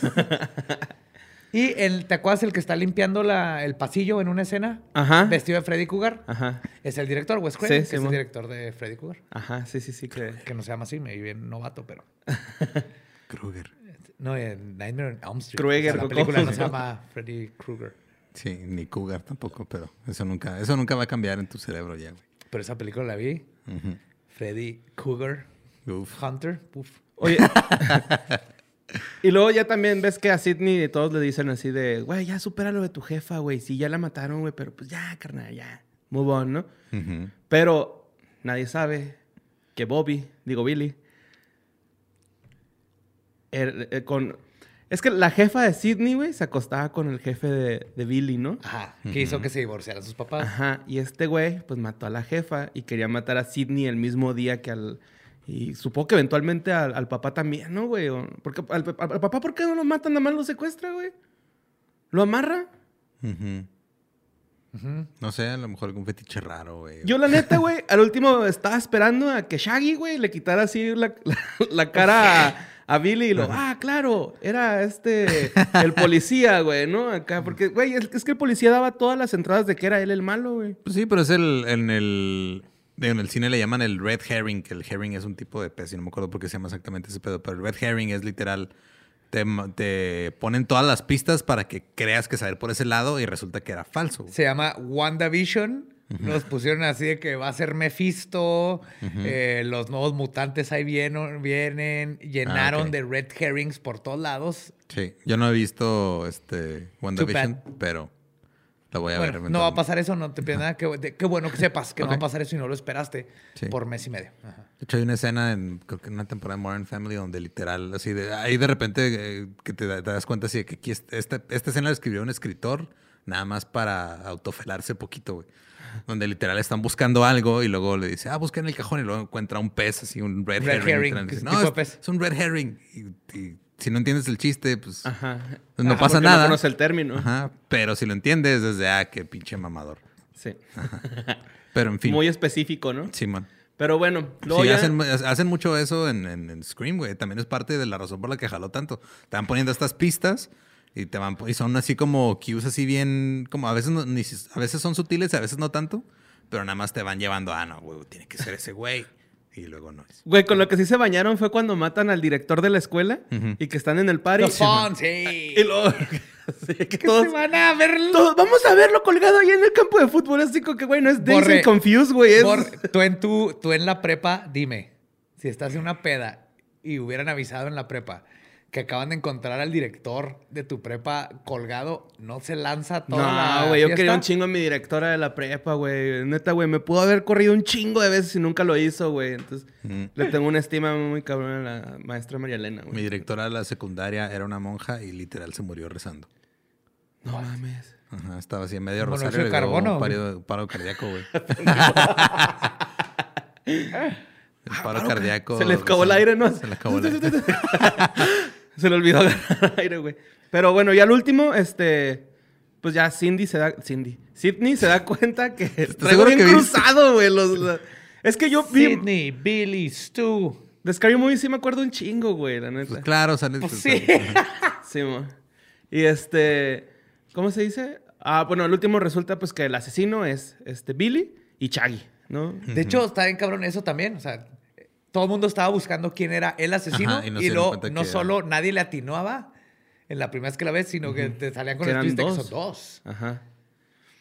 Y el, ¿te acuerdas el que está limpiando la- el pasillo en una escena? Ajá. Vestido de Freddy Cougar. Ajá. Es el director, Wes Sí, Craven, que es el director de Freddy Cougar. Ajá, sí, sí, sí. Que... Que no se llama así, me vi bien novato, pero... *laughs* Kruger. No, en Nightmare on Elm Street. Krueger, O sea, la ¿cómo película no se llama Freddy Krueger. Sí, ni Cougar tampoco, pero eso nunca, eso nunca va a cambiar en tu cerebro ya, güey. Pero esa película la vi. Freddy Cougar Uf. Hunter. Uf. Oye. *laughs* y luego ya también ves que a Sidney todos le dicen así de, güey, ya supera lo de tu jefa, güey. Sí, ya la mataron, güey, pero pues ya, carnal, ya. Move on, ¿no? Pero nadie sabe que Bobby, digo Billy, er- eh, con... Es que la jefa de Sidney, güey, se acostaba con el jefe de, de Billy, ¿no? Ajá. Que hizo que se divorciaran sus papás. Ajá, y este güey, pues mató a la jefa y quería matar a Sidney el mismo día que al. Y supongo que eventualmente al, al papá también, ¿no, güey? O- Porque al, al- al papá, ¿por qué no lo matan? Nada más lo secuestra, güey. ¿Lo amarra? Ujú. No sé, a lo mejor algún fetiche raro, güey. Yo, la neta, güey, al último estaba esperando a que Shaggy, güey, le quitara así la, la- la cara a, Billy y lo. Ah, claro, era este. El policía, güey, ¿no? Acá, porque, güey, es, es que el policía daba todas las entradas de que era él el malo, güey. Pues sí, pero es el, en el... En el cine le llaman el red herring, que el herring es un tipo de pez, y no me acuerdo por qué se llama exactamente ese pedo, pero el red herring es literal, te, te ponen todas las pistas para que creas que saber por ese lado y resulta que era falso. güey. Se llama WandaVision. Nos pusieron así de que va a ser Mephisto. eh, los nuevos mutantes ahí vienen. vienen llenaron Ah, de red herrings por todos lados. Sí, yo no he visto este WandaVision, pero la voy a Bueno, ver. no va a pasar eso, no te pierdas nada. Qué, bueno que sepas que no va a pasar eso y no lo esperaste Sí. por mes y medio. Ajá. De hecho, hay una escena en, creo que en una temporada de Modern Family donde literal, así de, ahí de repente eh, que te, da- te das cuenta así de que aquí esta, esta escena la escribió un escritor nada más para autofelarse poquito, güey. Donde literal están buscando algo y luego le dice, ah, busca en el cajón y luego encuentra un pez así, un red, Red herring. herring, literal. ¿qué Dice, tipo no, es, pez?" es un red herring. Y, y si no entiendes el chiste, pues, Ajá. pues no Ajá, pasa nada. No conoce el término. Ajá, pero si lo entiendes, desde, ah, qué pinche mamador. Sí. *laughs* Pero en fin, Muy específico, ¿no? Simón. Pero bueno, luego Sí, ya- hacen, hacen mucho eso en, en- en Scream, güey. También es parte de la razón por la que jaló tanto. Te van poniendo estas pistas y te van y son así como cues así bien, como a veces no- ni a veces son sutiles, a veces no tanto, pero nada más te van llevando, ah, no, güey, tiene que ser ese güey. Y luego no es. Güey, con lo que sí se bañaron fue cuando matan al director de la escuela Ujú. y que están en el party. The Fun, sí. Y luego... *laughs* sí, que todos- se van a verlo. todos, vamos a verlo colgado ahí en el campo de fútbol. Así como que, güey, no es and Confused, güey. Es... Por- tú, en tu, tú en la prepa, dime, si estás en una peda y hubieran avisado en la prepa que acaban de encontrar al director de tu prepa colgado, no se lanza toda la No, güey, yo quería un chingo a mi directora de la prepa, güey. Neta, güey, me pudo haber corrido un chingo de veces y nunca lo hizo, güey. Entonces, le tengo una estima muy cabrón a la maestra María Elena, Mi güey. directora de la secundaria era una monja y literal se murió rezando. No mames. Ajá, estaba así en medio ¿Monóxido rosario de carbono, paro, paro cardíaco, güey. *laughs* *laughs* El paro cardíaco. Se le acabó el aire, ¿no? Se le acabó el aire. *laughs* Se le olvidó agarrar aire, güey. Pero bueno, ya al último, este... Pues ya Cindy se da... Cindy. Sidney se da *laughs* cuenta que traigo seguro bien que cruzado, güey. los- *laughs* los- Es que yo vi... Sidney, Billy, Stu. De Scary Movie sí me acuerdo un chingo, güey, la neta. Pues claro, sale. Pues sí. Sí, mo. Y este, ¿cómo se dice? Ah, bueno, el último resulta pues que el asesino es este Billy y Chaggy, ¿no? De hecho, está bien cabrón eso también. O sea, todo el mundo estaba buscando quién era el asesino Ajá, y y, no luego cuenta no que solo nadie le atinaba en la primera vez que la ves, sino que te salían con Que el twist de que dos. son dos. Ajá.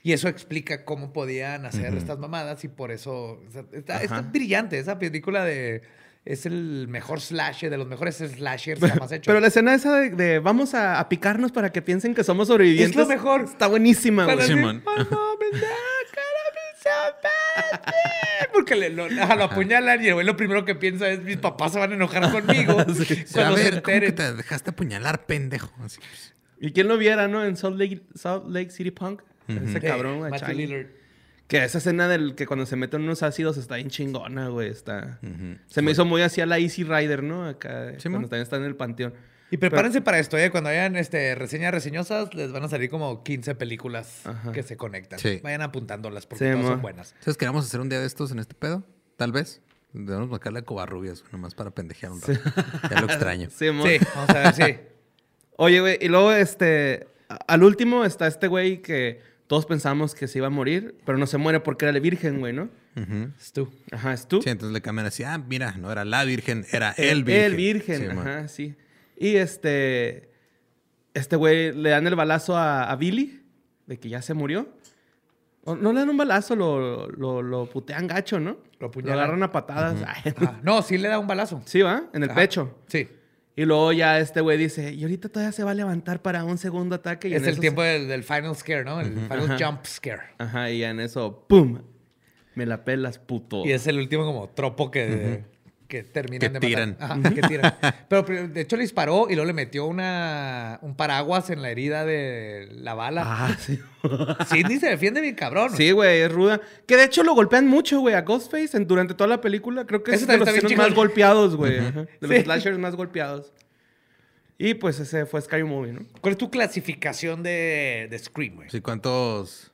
Y eso explica cómo podían hacer estas mamadas y por eso o sea, está, está brillante esa película de es el mejor slasher de los mejores slashers jamás hechos. Pero la escena esa de, de vamos a, a picarnos para que piensen que somos sobrevivientes. Es lo mejor. Está buenísima, güey. *laughs* *laughs* Porque le, lo, ajá, lo apuñalan y el güey lo primero que piensa es mis papás se van a enojar *laughs* conmigo a cuando se ver, ¿cómo que te dejaste apuñalar, pendejo? Así, pues. Y quién lo viera, ¿no? En Salt Lake, Salt Lake City Punk. Ese Sí, cabrón, güey, Matthew. Lillard. Que esa escena del que cuando se meten unos ácidos está bien chingona, güey. Está... Se me hizo muy así a la Easy Rider, ¿no? Acá, Sí, cuando man. también está en el panteón. Y prepárense para esto, ¿eh? Cuando hayan este, reseñas reseñosas, les van a salir como 15 películas Ajá. que se conectan. Sí. Vayan apuntándolas porque Sí, todas son buenas. ¿Sabes qué vamos a hacer un día de estos en este pedo? Tal vez. Debemos marcarle a Covarrubias, nomás para pendejear un rato. Ya lo extraño. *laughs* Sí. Sí, vamos a ver, sí. *laughs* Oye, güey, y luego este. Al último está este güey que todos pensamos que se iba a morir, pero no se muere porque era la virgen, güey, ¿no? Ujú. Stu. Ajá, es tú. Sí, entonces le cambian así, ah, mira, no era la virgen, era el virgen. El virgen, Sí, man. ajá, sí. Y este. Este güey le dan el balazo a, a Billy, de que ya se murió. O no le dan un balazo, lo, lo, lo putean gacho, ¿no? Lo apuñalan. agarran a patadas. Ah, no, sí le da un balazo. sí, ¿va? En el Ajá. pecho. Sí. Y luego ya este güey dice, y ahorita todavía se va a levantar para un segundo ataque. Y Es en el eso tiempo del, del final scare, ¿no? El final Ajá. jump scare. Ajá, y en eso, ¡pum! Me la pelas, puto. Y es el último como tropo que, que terminan Que de matar. tiran. Ajá, que tiran. *laughs* Pero, de hecho le disparó y luego le metió una, un paraguas en la herida de la bala. Ah, *laughs* sí. Sidney se defiende bien cabrón. Sí, güey, es ruda. Que de hecho lo golpean mucho, güey, a Ghostface en- durante toda la película. Creo que es Eso de los asesinos más golpeados, güey. De los Sí. slashers más golpeados. Y pues ese fue Scary Movie, ¿no? ¿Cuál es tu clasificación de, de Scream, güey? Sí, ¿cuántos,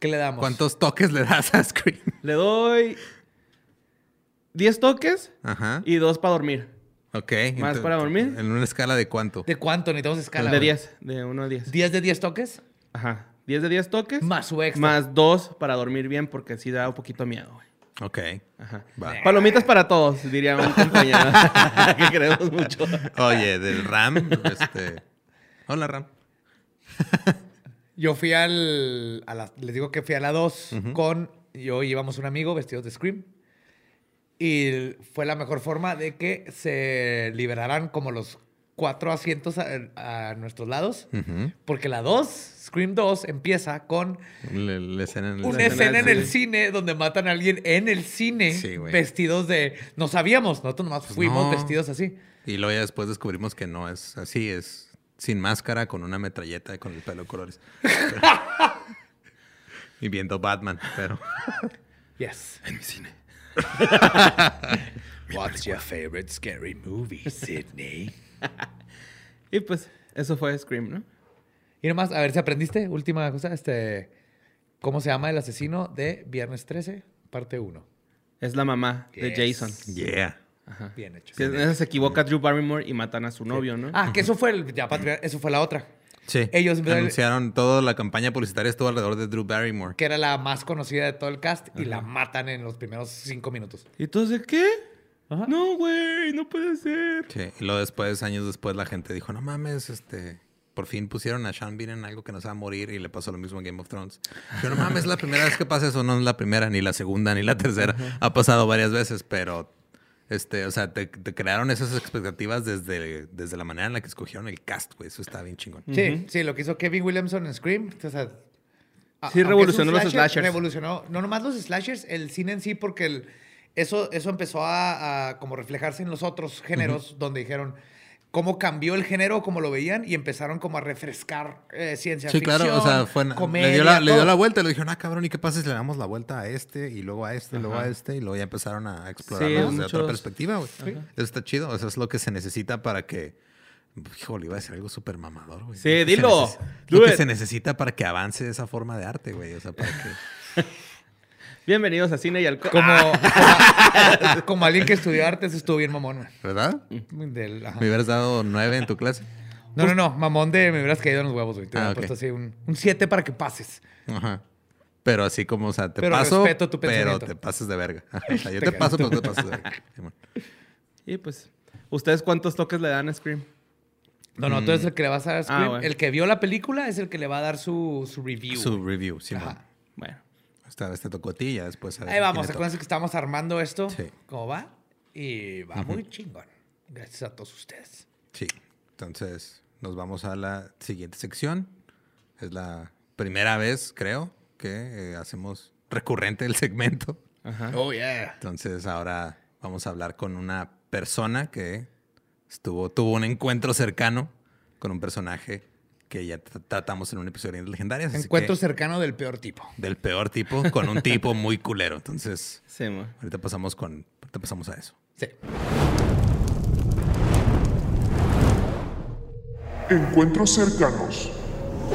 ¿Qué le damos? ¿cuántos toques le das a Scream? Le doy 10 toques Ajá. y 2 para dormir. Ok. ¿Más para dormir? ¿En una escala de cuánto? ¿De cuánto? Necesitamos escala. de güey. 10, de 1 a 10. ¿10 de 10 toques? Ajá. 10 de 10 toques. Más su extra. Más 2 para dormir bien porque sí da un poquito miedo, güey. Ok. Ajá. Va. Palomitas para todos, diría un *laughs* compañero *laughs* que queremos mucho. Oye, del RAM, este. Hola, RAM. *laughs* Yo fui al. A la- les digo que fui a la 2 con. Yo íbamos un amigo vestidos de Scream. Y fue la mejor forma de que se liberaran como los cuatro asientos a, a nuestros lados. Porque la 2, Scream 2, empieza con Le- escena en el una escena en el cine donde matan a alguien en el cine Sí, vestidos de. No sabíamos, nosotros nomás fuimos no. vestidos así. Y luego ya después descubrimos que no es así, es sin máscara, con una metralleta y con el pelo de colores. Pero- *laughs* y viendo Batman, pero. Yes. En mi cine. *laughs* What's your favorite scary movie, Sidney? *laughs* Y pues, eso fue Scream, ¿no? Y nomás, a ver si aprendiste. Última cosa, este. ¿Cómo se llama el asesino de Viernes 13, parte 1? Es la mamá de. Jason. Yeah. Bien hecho. Que en esa se equivoca Drew Barrymore y matan a su novio, ¿no? Ah, que eso fue el. Ya, patria- eso fue la otra. Sí. Ellos anunciaron toda la campaña publicitaria estuvo alrededor de Drew Barrymore. Que era la más conocida de todo el cast y la matan en los primeros cinco minutos. ¿Y entonces qué? Ajá. No, güey, no puede ser. Sí. Y luego después, años después, la gente dijo, no mames, este. Por fin pusieron a Sean Bean en algo que no se va a morir y le pasó lo mismo en Game of Thrones. Pero no mames, es la primera vez que pasa eso. No es la primera, ni la segunda, ni la tercera. Ha pasado varias veces, pero este, o sea, te, te crearon esas expectativas desde, desde la manera en la que escogieron el cast, güey. Eso está bien chingón. Sí, sí, lo que hizo Kevin Williamson en Scream. O sea, Sí, revolucionó los slasher, slashers. Revolucionó, no nomás los slashers, el cine en sí, porque el- eso, eso empezó a, a como reflejarse en los otros géneros, donde dijeron cómo cambió el género, como lo veían, y empezaron como a refrescar eh, ciencia Sí, ficción, claro, o sea, fue, comedia, le, dio la, le dio la vuelta y le dijeron, ah, cabrón, ¿y qué pasa si le damos la vuelta a este y luego a este y luego a este? Y luego ya empezaron a explorarlo Sí, desde muchos- otra perspectiva, güey. Eso está chido, eso es lo que se necesita para que... Híjole, iba a decir algo súper mamador, güey. Sí, Lo que se dilo. neces- Lo que se necesita para que avance esa forma de arte, güey. O sea, para que... *laughs* Bienvenidos a Cine y Alcohol. Como, como, como alguien que estudió artes, estuvo bien mamón. güey. ¿Verdad? Del-. Me hubieras dado nueve en tu clase. No, no, no, mamón de me hubieras caído en los huevos, güey. Te Ah, puesto así un 7 para que pases. Ajá. Pero así como, o sea, te Pero paso, respeto tu pero te pases de verga. Ajá, o sea, yo *laughs* te paso, pero te pasas de verga. Y pues, ¿ustedes cuántos toques le dan a Scream? No, no, tú eres el que le vas a dar Scream. Ah, bueno. El que vio la película es el que le va a dar su, su review. Su review, sí. Ajá. Bueno. Esta vez te tocó a ti, ya después a ver Ahí vamos, acuérdense que estamos armando esto. Sí. ¿Cómo va? Y va muy chingón. Gracias a todos ustedes. Sí. Entonces, nos vamos a la siguiente sección. Es la primera vez, creo, que eh, hacemos recurrente el segmento. Ajá. Oh, yeah. Entonces, ahora vamos a hablar con una persona que estuvo, tuvo un encuentro cercano con un personaje que ya tr- tratamos en un episodio de Legendarias. así Encuentro que- cercano del peor tipo. del peor tipo con un tipo muy culero. Entonces, Sí, ahorita pasamos con ahorita pasamos a eso. Sí. Encuentros cercanos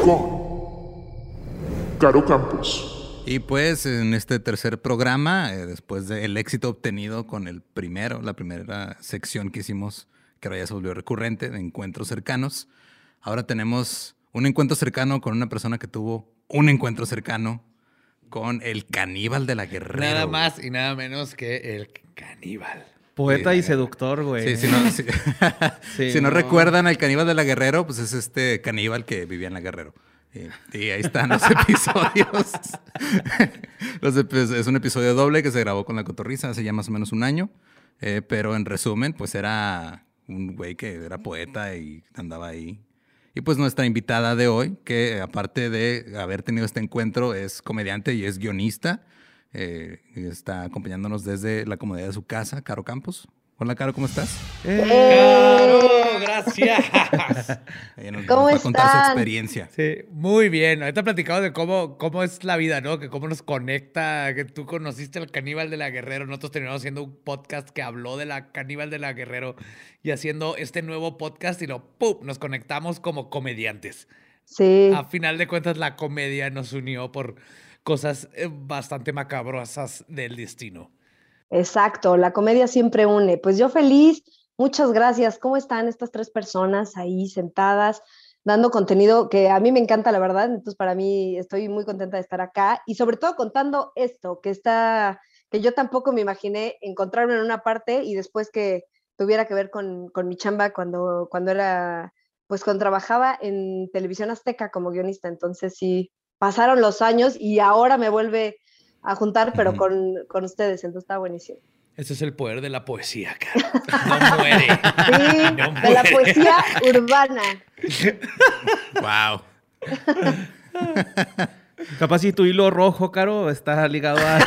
con Caro Campos. Y pues en este tercer programa, eh, después del éxito obtenido con el primero, la primera sección que hicimos, que ahora ya se volvió recurrente, de encuentros cercanos, ahora tenemos un encuentro cercano con una persona que tuvo un encuentro cercano con el caníbal de la guerrera. Nada más y nada menos que el caníbal. Poeta y seductor, güey. Sí, si no, si- *laughs* Sí, si no no. recuerdan al caníbal de la Guerrero, pues es este caníbal que vivía en la Guerrero. Y, y ahí están los *laughs* episodios. *laughs* Los es un episodio doble que se grabó con la cotorriza hace ya más o menos un año. Eh, pero en resumen, pues era un güey que era poeta y andaba ahí. Y pues nuestra invitada de hoy, que aparte de haber tenido este encuentro, es comediante y es guionista. Eh, está acompañándonos desde la comodidad de su casa, Caro Campos. Hola, Caro, ¿cómo estás? ¡Claro! ¡Gracias! *laughs* Ella nos, ¿Cómo nos va a contar su experiencia. Sí, muy bien. Ahorita platicado de cómo, cómo es la vida, ¿no? Que cómo nos conecta, que tú conociste al caníbal de la Guerrero. Nosotros terminamos haciendo un podcast que habló de la caníbal de la Guerrero y haciendo este nuevo podcast y lo ¡pum! Nos conectamos como comediantes. Sí. A final de cuentas, la comedia nos unió por cosas eh, bastante macabrosas del destino. Exacto, la comedia siempre une. Pues yo feliz, muchas gracias. ¿Cómo están estas tres personas ahí sentadas, dando contenido que a mí me encanta, la verdad? Entonces, para mí estoy muy contenta de estar acá y sobre todo contando esto, que está, que yo tampoco me imaginé encontrarme en una parte y después que tuviera que ver con, con mi chamba cuando, cuando era, pues cuando trabajaba en televisión azteca como guionista. Entonces sí, pasaron los años y ahora me vuelve a juntar, pero con, con ustedes, entonces está buenísimo. Ese es el poder de la poesía, cara. No muere. Sí, No de la poesía urbana. Wow. Capaz si tu hilo rojo, Caro, está ligado a... *laughs*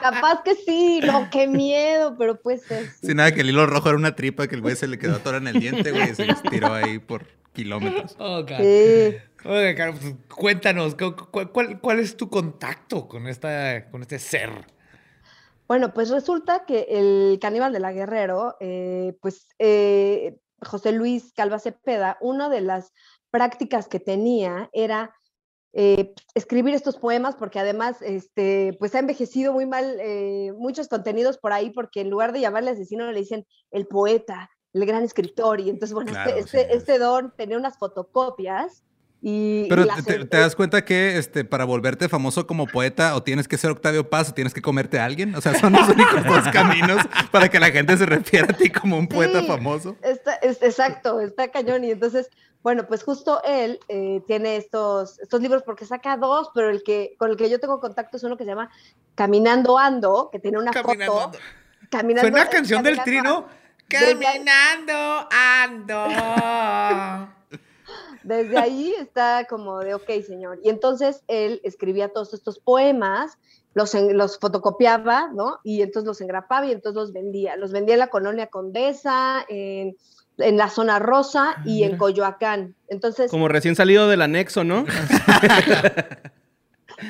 Capaz que sí, no, qué miedo, pero pues ser. sí. Sin nada, que el hilo rojo era una tripa que el güey se le quedó atorada en el diente, güey, y se les tiró ahí por kilómetros. Oh, God. Sí. Oye, Caro, pues, cuéntanos, ¿cu- cu- ¿cuál, cuál es tu contacto con, esta, con este ser? Bueno, pues resulta que el caníbal de la Guerrero, eh, pues eh, José Luis Calva Cepeda, una de las prácticas que tenía era eh, escribir estos poemas, porque además este, pues ha envejecido muy mal eh, muchos contenidos por ahí, porque en lugar de llamarle asesino le dicen el poeta, el gran escritor, y entonces, bueno, Claro, este, este, este don tenía unas fotocopias y... Pero te, te- en- te das cuenta que este, para volverte famoso como poeta, o tienes que ser Octavio Paz, o tienes que comerte a alguien. O sea, son los únicos dos *laughs* caminos para que la gente se refiera a ti como un poeta Sí. famoso. Está, es- exacto, está cañón. Y entonces, bueno, pues justo él eh, tiene estos, estos libros porque saca dos, pero el que con el que yo tengo contacto es uno que se llama Caminando Ando, que tiene una Caminando foto. ando. Caminando, ¿Suena canción del trino? Caminando ando. *laughs* Desde ahí está como de, ok, señor. Y entonces él escribía todos estos poemas, los, en- los fotocopiaba, ¿no? Y entonces los engrapaba y entonces los vendía. Los vendía en la colonia Condesa, en, en la zona rosa y en. Coyoacán. Entonces, Como recién salido del anexo, ¿no? *laughs*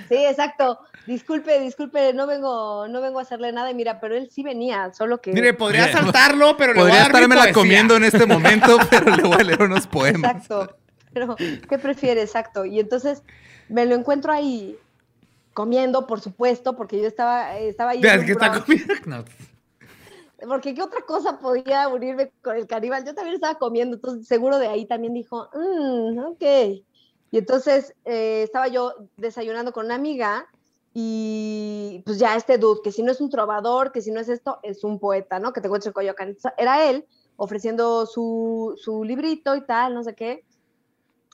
Sí, exacto. Disculpe, disculpe, no vengo, no vengo a hacerle nada. Y mira, pero él sí venía, solo que. Mire, podría saltarlo, pero le voy a Podría dar mi estármela poesía. comiendo en este momento, *laughs* pero le voy a leer unos poemas. Exacto. Pero, ¿qué prefiere? Exacto. Y entonces me lo encuentro ahí comiendo, por supuesto, porque yo estaba, estaba ahí. Veas que está comiendo. *laughs* No. Porque qué otra cosa podía unirme con el caníbal. Yo también estaba comiendo, entonces seguro de ahí también dijo, "Mm, ok. Y entonces eh, estaba yo desayunando con una amiga y pues ya este dude, que si no es un trovador, que si no es esto, es un poeta, ¿no? Que te encuentras en Coyoacán. Era él ofreciendo su, su librito y tal, no sé qué,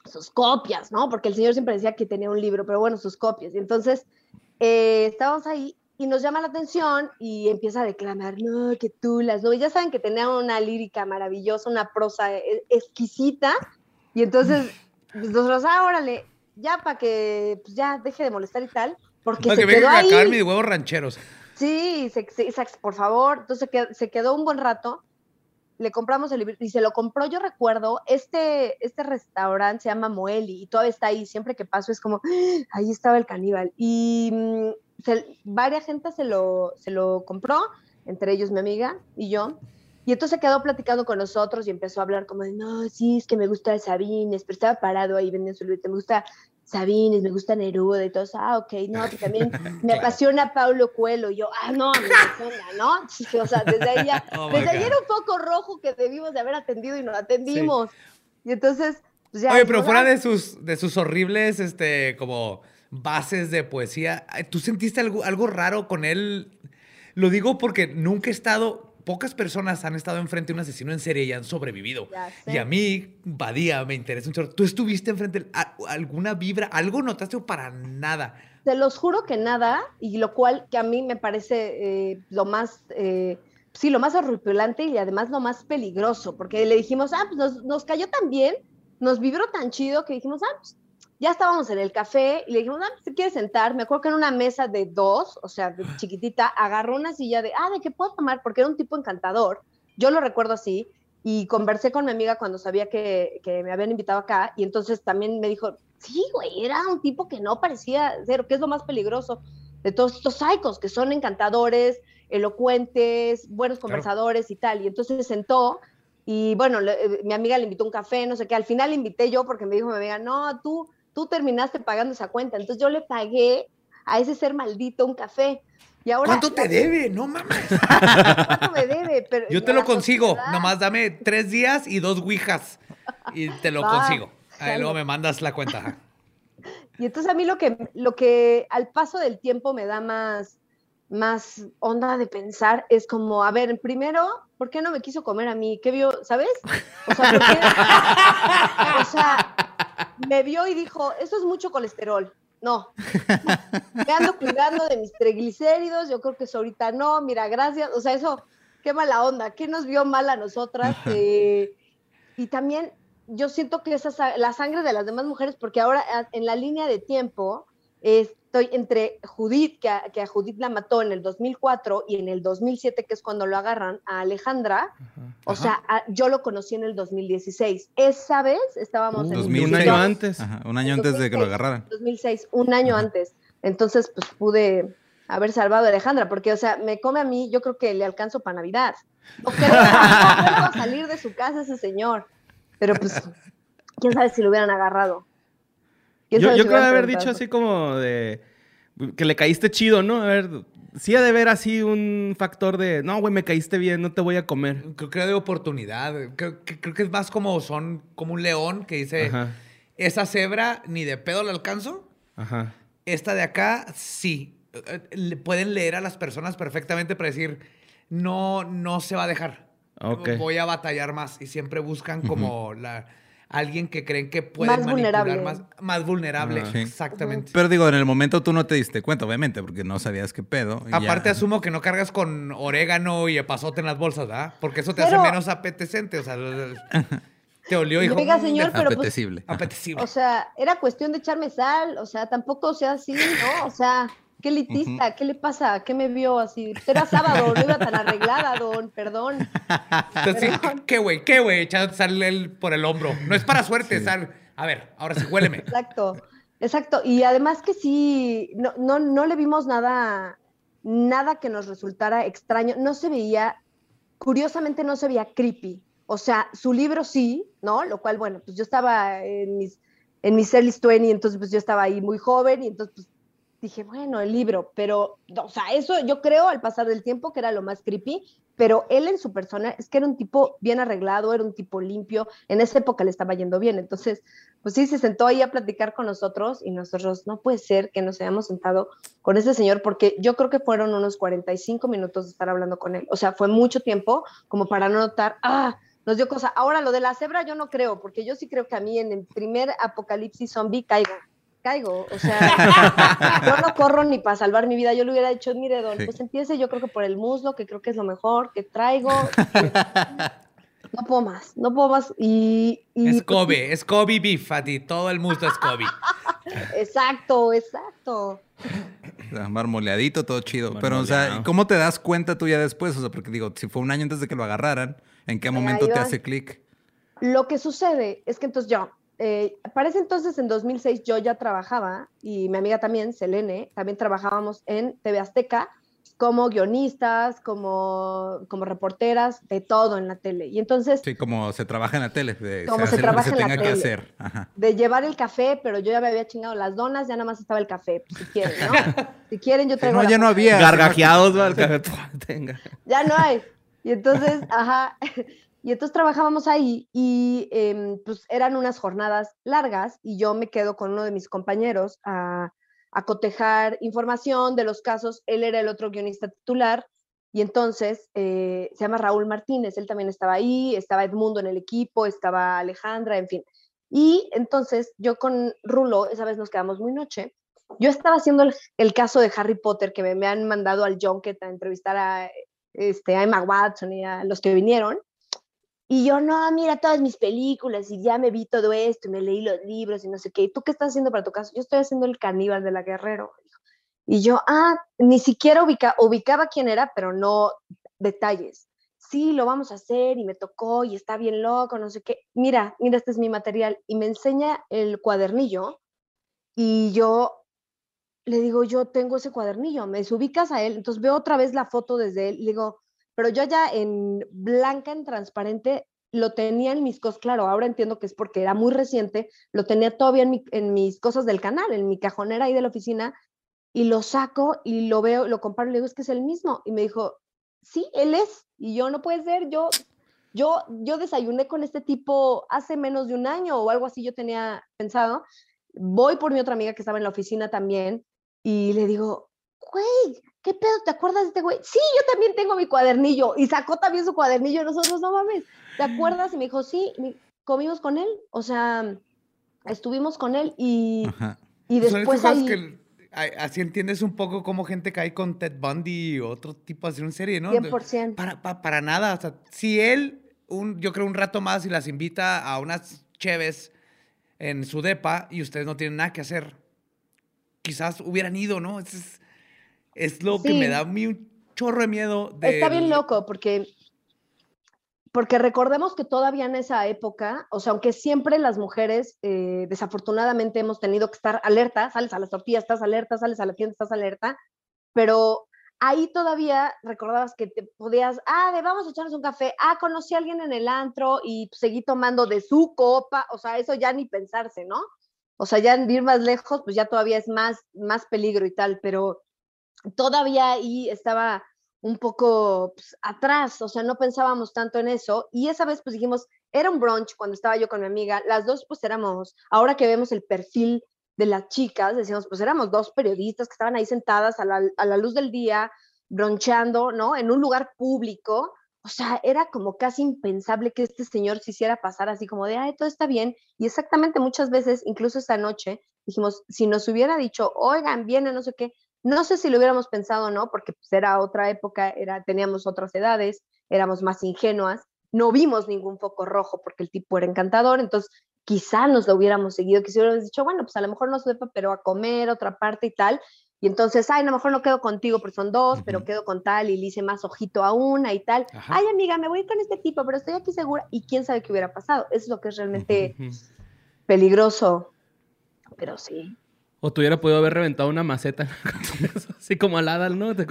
sus copias, ¿no? Porque el señor siempre decía que tenía un libro, pero bueno, sus copias. Y entonces eh, estábamos ahí y nos llama la atención y empieza a declamar, no, que tú las, no, y ya saben que tenía una lírica maravillosa, una prosa eh, exquisita, y entonces pues, nosotros, ah, órale, ya para que pues, ya deje de molestar y tal, porque Para se que quedó a ahí. acabar mis huevos rancheros. Sí, se- se- por favor. Entonces se qued- se quedó un buen rato. Le compramos el libro y se lo compró. Yo recuerdo, este, este restaurante se llama Moeli y todavía está ahí. Siempre que paso es como, "Ah, *gasps* ahí estaba el caníbal. Y mm, varias gente se lo, se lo compró, entre ellos mi amiga y yo. Y entonces quedó platicando con nosotros y empezó a hablar como de, no, sí, es que me gusta Sabines, pero estaba parado ahí vendiendo su libro, me gusta Sabines, me gusta Neruda y todo eso, ah, ok, no, que también *laughs* me apasiona Paulo Coelho, y yo, ah, no, me apasiona, ¿no? *laughs* O sea, desde ahí ya, Oh desde ahí era un poco rojo que debimos de haber atendido y no atendimos. Y entonces, pues ya. Oye, pero fuera "Ah, de sus, de sus horribles, este, como bases de poesía, ¿tú sentiste algo, algo raro con él? Lo digo porque nunca he estado, pocas personas han estado enfrente de un asesino en serie y han sobrevivido. Y a mí, Badía, me interesa un chorro. ¿Tú estuviste enfrente de alguna vibra? ¿Algo notaste o para nada? Te los juro que nada, y lo cual que a mí me parece eh, lo más, eh, sí, lo más horripilante y además lo más peligroso, porque le dijimos, ah, pues nos, nos cayó tan bien, nos vibró tan chido que dijimos, ah, pues ya estábamos en el café y le dijimos, ah, ¿te quieres sentar? Me acuerdo que en una mesa de dos, o sea, de chiquitita, agarró una silla de, ah, ¿de qué puedo tomar? Porque era un tipo encantador, yo lo recuerdo así, y conversé con mi amiga cuando sabía que, que me habían invitado acá, y entonces también me dijo, sí, güey, era un tipo que no parecía ser, que es lo más peligroso de todos estos psicos, que son encantadores, elocuentes, buenos conversadores y tal. Y entonces se sentó y bueno, le- eh, mi amiga le invitó un café, no sé qué, al final le invité yo porque me dijo mi amiga, no, tú, tú terminaste pagando esa cuenta. Entonces yo le pagué a ese ser maldito un café. Y ahora, ¿Cuánto te debe? No mames. *laughs* ¿Cuánto me debe? Pero Yo te lo consigo. sociedad- Nomás dame tres días y dos ouijas. Y te lo Va, consigo. Ahí luego me mandas la cuenta. *laughs* Y entonces a mí lo que, lo que al paso del tiempo me da más, más onda de pensar es como, a ver, primero, ¿por qué no me quiso comer a mí? ¿Qué vio? ¿Sabes? O sea, ¿por qué? *laughs* O sea, me vio y dijo, eso es mucho colesterol. No, me ando cuidando de mis triglicéridos, yo creo que eso ahorita no, mira, gracias. O sea, eso, qué mala onda, ¿qué nos vio mal a nosotras? *laughs* Eh, y también yo siento que esa, sa- la sangre de las demás mujeres, porque ahora en la línea de tiempo estoy entre Judith, que a, que a Judith la mató en el 2004 y en el 2007, que es cuando lo agarran, a Alejandra. O sea, a- yo lo conocí en el 2016. Esa vez estábamos en Uh, 2006. un año antes. Ajá, un año antes de que lo 2006, agarraran. 2006, un año antes. Entonces, pues pude haber salvado a Alejandra, porque, o sea, me come a mí, yo creo que le alcanzo para Navidad. No creo no salir de su casa ese señor. Pero pues, quién sabe si lo hubieran agarrado. ¿Quién Yo, yo creo haber dicho así como de que le caíste chido, ¿no? A ver, sí ha de haber así un factor de, no, güey, me caíste bien, no te voy a comer. Creo que era de oportunidad. Creo, que- creo que es más como son como un león que dice, Ajá, esa cebra ni de pedo la alcanzo. ajá. Esta de acá, sí. Eh, le pueden leer a las personas perfectamente para decir, no, no se va a dejar. Ok. Voy a batallar más. Y siempre buscan como la, alguien que creen que pueden Más manipular vulnerable. más, más vulnerable. Ah. Sí. Exactamente. Pero digo, en el momento tú no te diste cuenta, obviamente, porque no sabías qué pedo. y Aparte ya- asumo que no cargas con orégano y epazote en las bolsas, ¿verdad? Porque eso te Pero- hace menos apetecente. O sea, *laughs* te olió y dijo... Oiga, "Mm, señor, pero pues, Apetecible. Apetecible. o sea, era cuestión de echarme sal, o sea, tampoco sea así, ¿no? O sea, qué elitista, ¿qué le pasa? ¿Qué me vio así? Era sábado, no iba tan arreglada, don, perdón. *laughs* Entonces, sí, Perdón. ¿qué güey? ¿Qué güey? Echando sal el- por el hombro. No es para suerte, sal. A ver, ahora sí, huéleme. Exacto, exacto. Y además que sí, no, no, no le vimos nada, nada que nos resultara extraño. No se veía, curiosamente no se veía creepy. O sea, su libro sí, ¿no? Lo cual, bueno, pues yo estaba en mis, en mis early 20, entonces pues yo estaba ahí muy joven y entonces pues dije, bueno, el libro, pero, o sea, eso yo creo al pasar del tiempo que era lo más creepy, pero él en su persona es que era un tipo bien arreglado, era un tipo limpio, en esa época le estaba yendo bien, entonces, pues sí, se sentó ahí a platicar con nosotros y nosotros, no puede ser que nos hayamos sentado con ese señor, porque yo creo que fueron unos 45 minutos de estar hablando con él, o sea, fue mucho tiempo como para no notar, ah, nos dio cosa. Ahora, lo de la cebra yo no creo, porque yo sí creo que a mí en el primer apocalipsis zombie caigo. Caigo, o sea, *laughs* yo no corro ni para salvar mi vida. Yo le hubiera dicho, mire, don, Sí. pues empiece yo creo que por el muslo, que creo que es lo mejor que traigo. *laughs* No puedo más, no puedo más. Y, y Es Kobe, es Kobe beef, a ti. Todo el mundo es Kobe. *laughs* exacto, exacto. O sea, Marmoleadito, todo chido. Pero, o sea. ¿cómo te das cuenta tú ya después? O sea, porque digo, si fue un año antes de que lo agarraran, ¿en qué momento ahí te hace clic? Lo que sucede es que entonces yo, eh, para ese entonces, en 2006, yo ya trabajaba y mi amiga también, Selene, también trabajábamos en TV Azteca como guionistas, como, como reporteras, de todo en la tele. Y entonces, Sí, como se trabaja en la tele. de- Como hace se lo que trabaja se en la tenga que tele. hacer. Ajá. de llevar el café, pero yo ya me había chingado las donas, ya nada más estaba el café, pues, si quieren, ¿no? *laughs* Si quieren, yo traigo No, la ya no había. Gargajeados, ¿va? El café. *laughs* Tenga. ya no hay. Y entonces, ajá, y entonces trabajábamos ahí y em, pues eran unas jornadas largas y yo me quedo con uno de mis compañeros a, a cotejar información de los casos. Él era el otro guionista titular y entonces eh, se llama Raúl Martínez, él también estaba ahí, estaba Edmundo en el equipo, estaba Alejandra, en fin. Y entonces yo con Rulo, esa vez nos quedamos muy noche, yo estaba haciendo el, caso de Harry Potter que me, me han mandado al Junket a entrevistar a, este, a Emma Watson y a los que vinieron. Y yo, no, mira todas mis películas y ya me vi todo esto y me leí los libros y no sé qué. ¿Y tú qué estás haciendo para tu caso? Yo estoy haciendo el caníbal de la Guerrero. Y yo, ah, ni siquiera ubica, ubicaba quién era, pero no detalles. Sí, lo vamos a hacer y me tocó y está bien loco, no sé qué. Mira, mira, este es mi material. Y me enseña el cuadernillo y yo le digo, yo tengo ese cuadernillo, me ubicas a él, entonces veo otra vez la foto desde él y le digo, pero yo ya en blanca, en transparente, lo tenía en mis cosas, claro, ahora entiendo que es porque era muy reciente, lo tenía todavía en, mi- en mis cosas del canal, en mi cajonera ahí de la oficina, y lo saco y lo veo, lo comparo y le digo, es que es el mismo, y me dijo, sí, él es, y yo no puede ser, yo, yo, yo desayuné con este tipo hace menos de un año o algo así yo tenía pensado, voy por mi otra amiga que estaba en la oficina también y le digo, güey, ¿qué pedo? ¿Te acuerdas de este güey? Sí, yo también tengo mi cuadernillo. Y sacó también su cuadernillo nosotros, no mames, ¿te acuerdas? Y me dijo, sí, mi- comimos con él, o sea, estuvimos con él y, Ajá. y después ahí... que así entiendes un poco cómo gente cae con Ted Bundy o otro tipo así en serie, ¿no? De- 100%. Para, pa- para nada. O sea, si él, un, yo creo un rato más y las invita a unas cheves en su depa y ustedes no tienen nada que hacer, quizás hubieran ido, ¿no? Es, es, es lo que me Sí. da a mí un chorro de miedo. De, Está bien loco porque, porque recordemos que todavía en esa época, o sea, aunque siempre las mujeres eh, desafortunadamente hemos tenido que estar alerta, sales a las tortillas, estás alerta, sales a la tienda, estás alerta, pero ahí todavía recordabas que te podías, ah, de vamos a echarnos un café, ah, conocí a alguien en el antro y seguí tomando de su copa, o sea, eso ya ni pensarse, ¿no? O sea, ya en ir más lejos, pues ya todavía es más, más peligro y tal, pero todavía ahí estaba un poco pues, atrás, o sea, no pensábamos tanto en eso. Y esa vez pues dijimos, era un brunch cuando estaba yo con mi amiga, las dos pues éramos, ahora que vemos el perfil de las chicas, decimos, pues éramos dos periodistas que estaban ahí sentadas a la, a la luz del día, broncheando, ¿no? En un lugar público. O sea, era como casi impensable que este señor se hiciera pasar así como de, ay, todo está bien. Y exactamente muchas veces, incluso esta noche, dijimos, si nos hubiera dicho, oigan, viene, no sé qué, no sé si lo hubiéramos pensado o no, porque pues, era otra época, era, teníamos otras edades, éramos más ingenuas, no vimos ningún foco rojo porque el tipo era encantador, entonces quizá nos lo hubiéramos seguido, quizá hubiéramos dicho, bueno, pues a lo mejor no sepa, pero a comer, otra parte y tal, y entonces, ay, a lo mejor no quedo contigo porque son dos, pero quedo con tal y le hice más ojito a una y tal. Ajá. Ay, amiga, me voy con este tipo, pero estoy aquí segura. Y quién sabe qué hubiera pasado. Eso es lo que es realmente Ujú. peligroso. Pero sí. O tú hubiera podido haber reventado una maceta. *laughs* Así como al Adal, ¿no? ¿Te?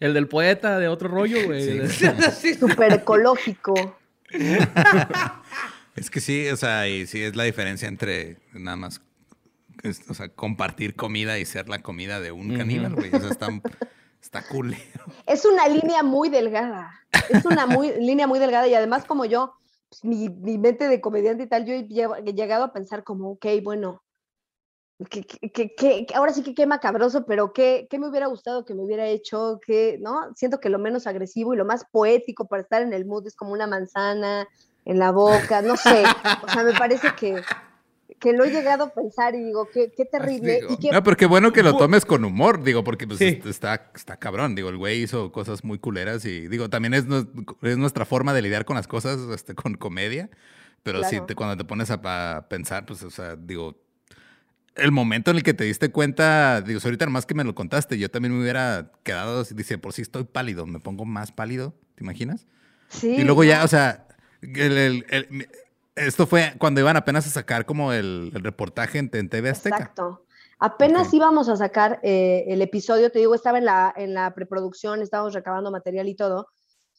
El del poeta de otro rollo, güey. Sí. *laughs* Súper ecológico. *laughs* Es que sí, o sea, y sí es la diferencia entre nada más, es- o sea, compartir comida y ser la comida de un caníbal, güey. O sea, está, está cool. Es una línea muy delgada. Es una muy, línea muy delgada y además como yo, pues, mi, mi mente de comediante y tal, yo he llegado a pensar como, ok, bueno, que- que- que ahora sí que qué macabroso, pero qué, qué me hubiera gustado que me hubiera hecho, que, ¿no? Siento que lo menos agresivo y lo más poético para estar en el mood es como una manzana en la boca, no sé. O sea, me parece que, que lo he llegado a pensar y digo, qué, qué terrible. digo, y qué- No, pero qué bueno que lo tomes con humor, digo, porque pues Sí. est- está, está cabrón. Digo, el güey hizo cosas muy culeras y digo, también es, es nuestra forma de lidiar con las cosas este, con comedia. Pero sí, Claro. te- cuando te pones a, a pensar, pues, o sea, digo, el momento en el que te diste cuenta, digo, si ahorita más que me lo contaste, yo también me hubiera quedado, así, dice, por si estoy pálido, me pongo más pálido, ¿te imaginas? sí, Y luego ya, o sea, el- el- el- esto fue cuando iban apenas a sacar como el, el reportaje en, en TV Azteca. Exacto. Apenas íbamos a sacar eh, el episodio, te digo, estaba en la, en la preproducción, estábamos recabando material y todo.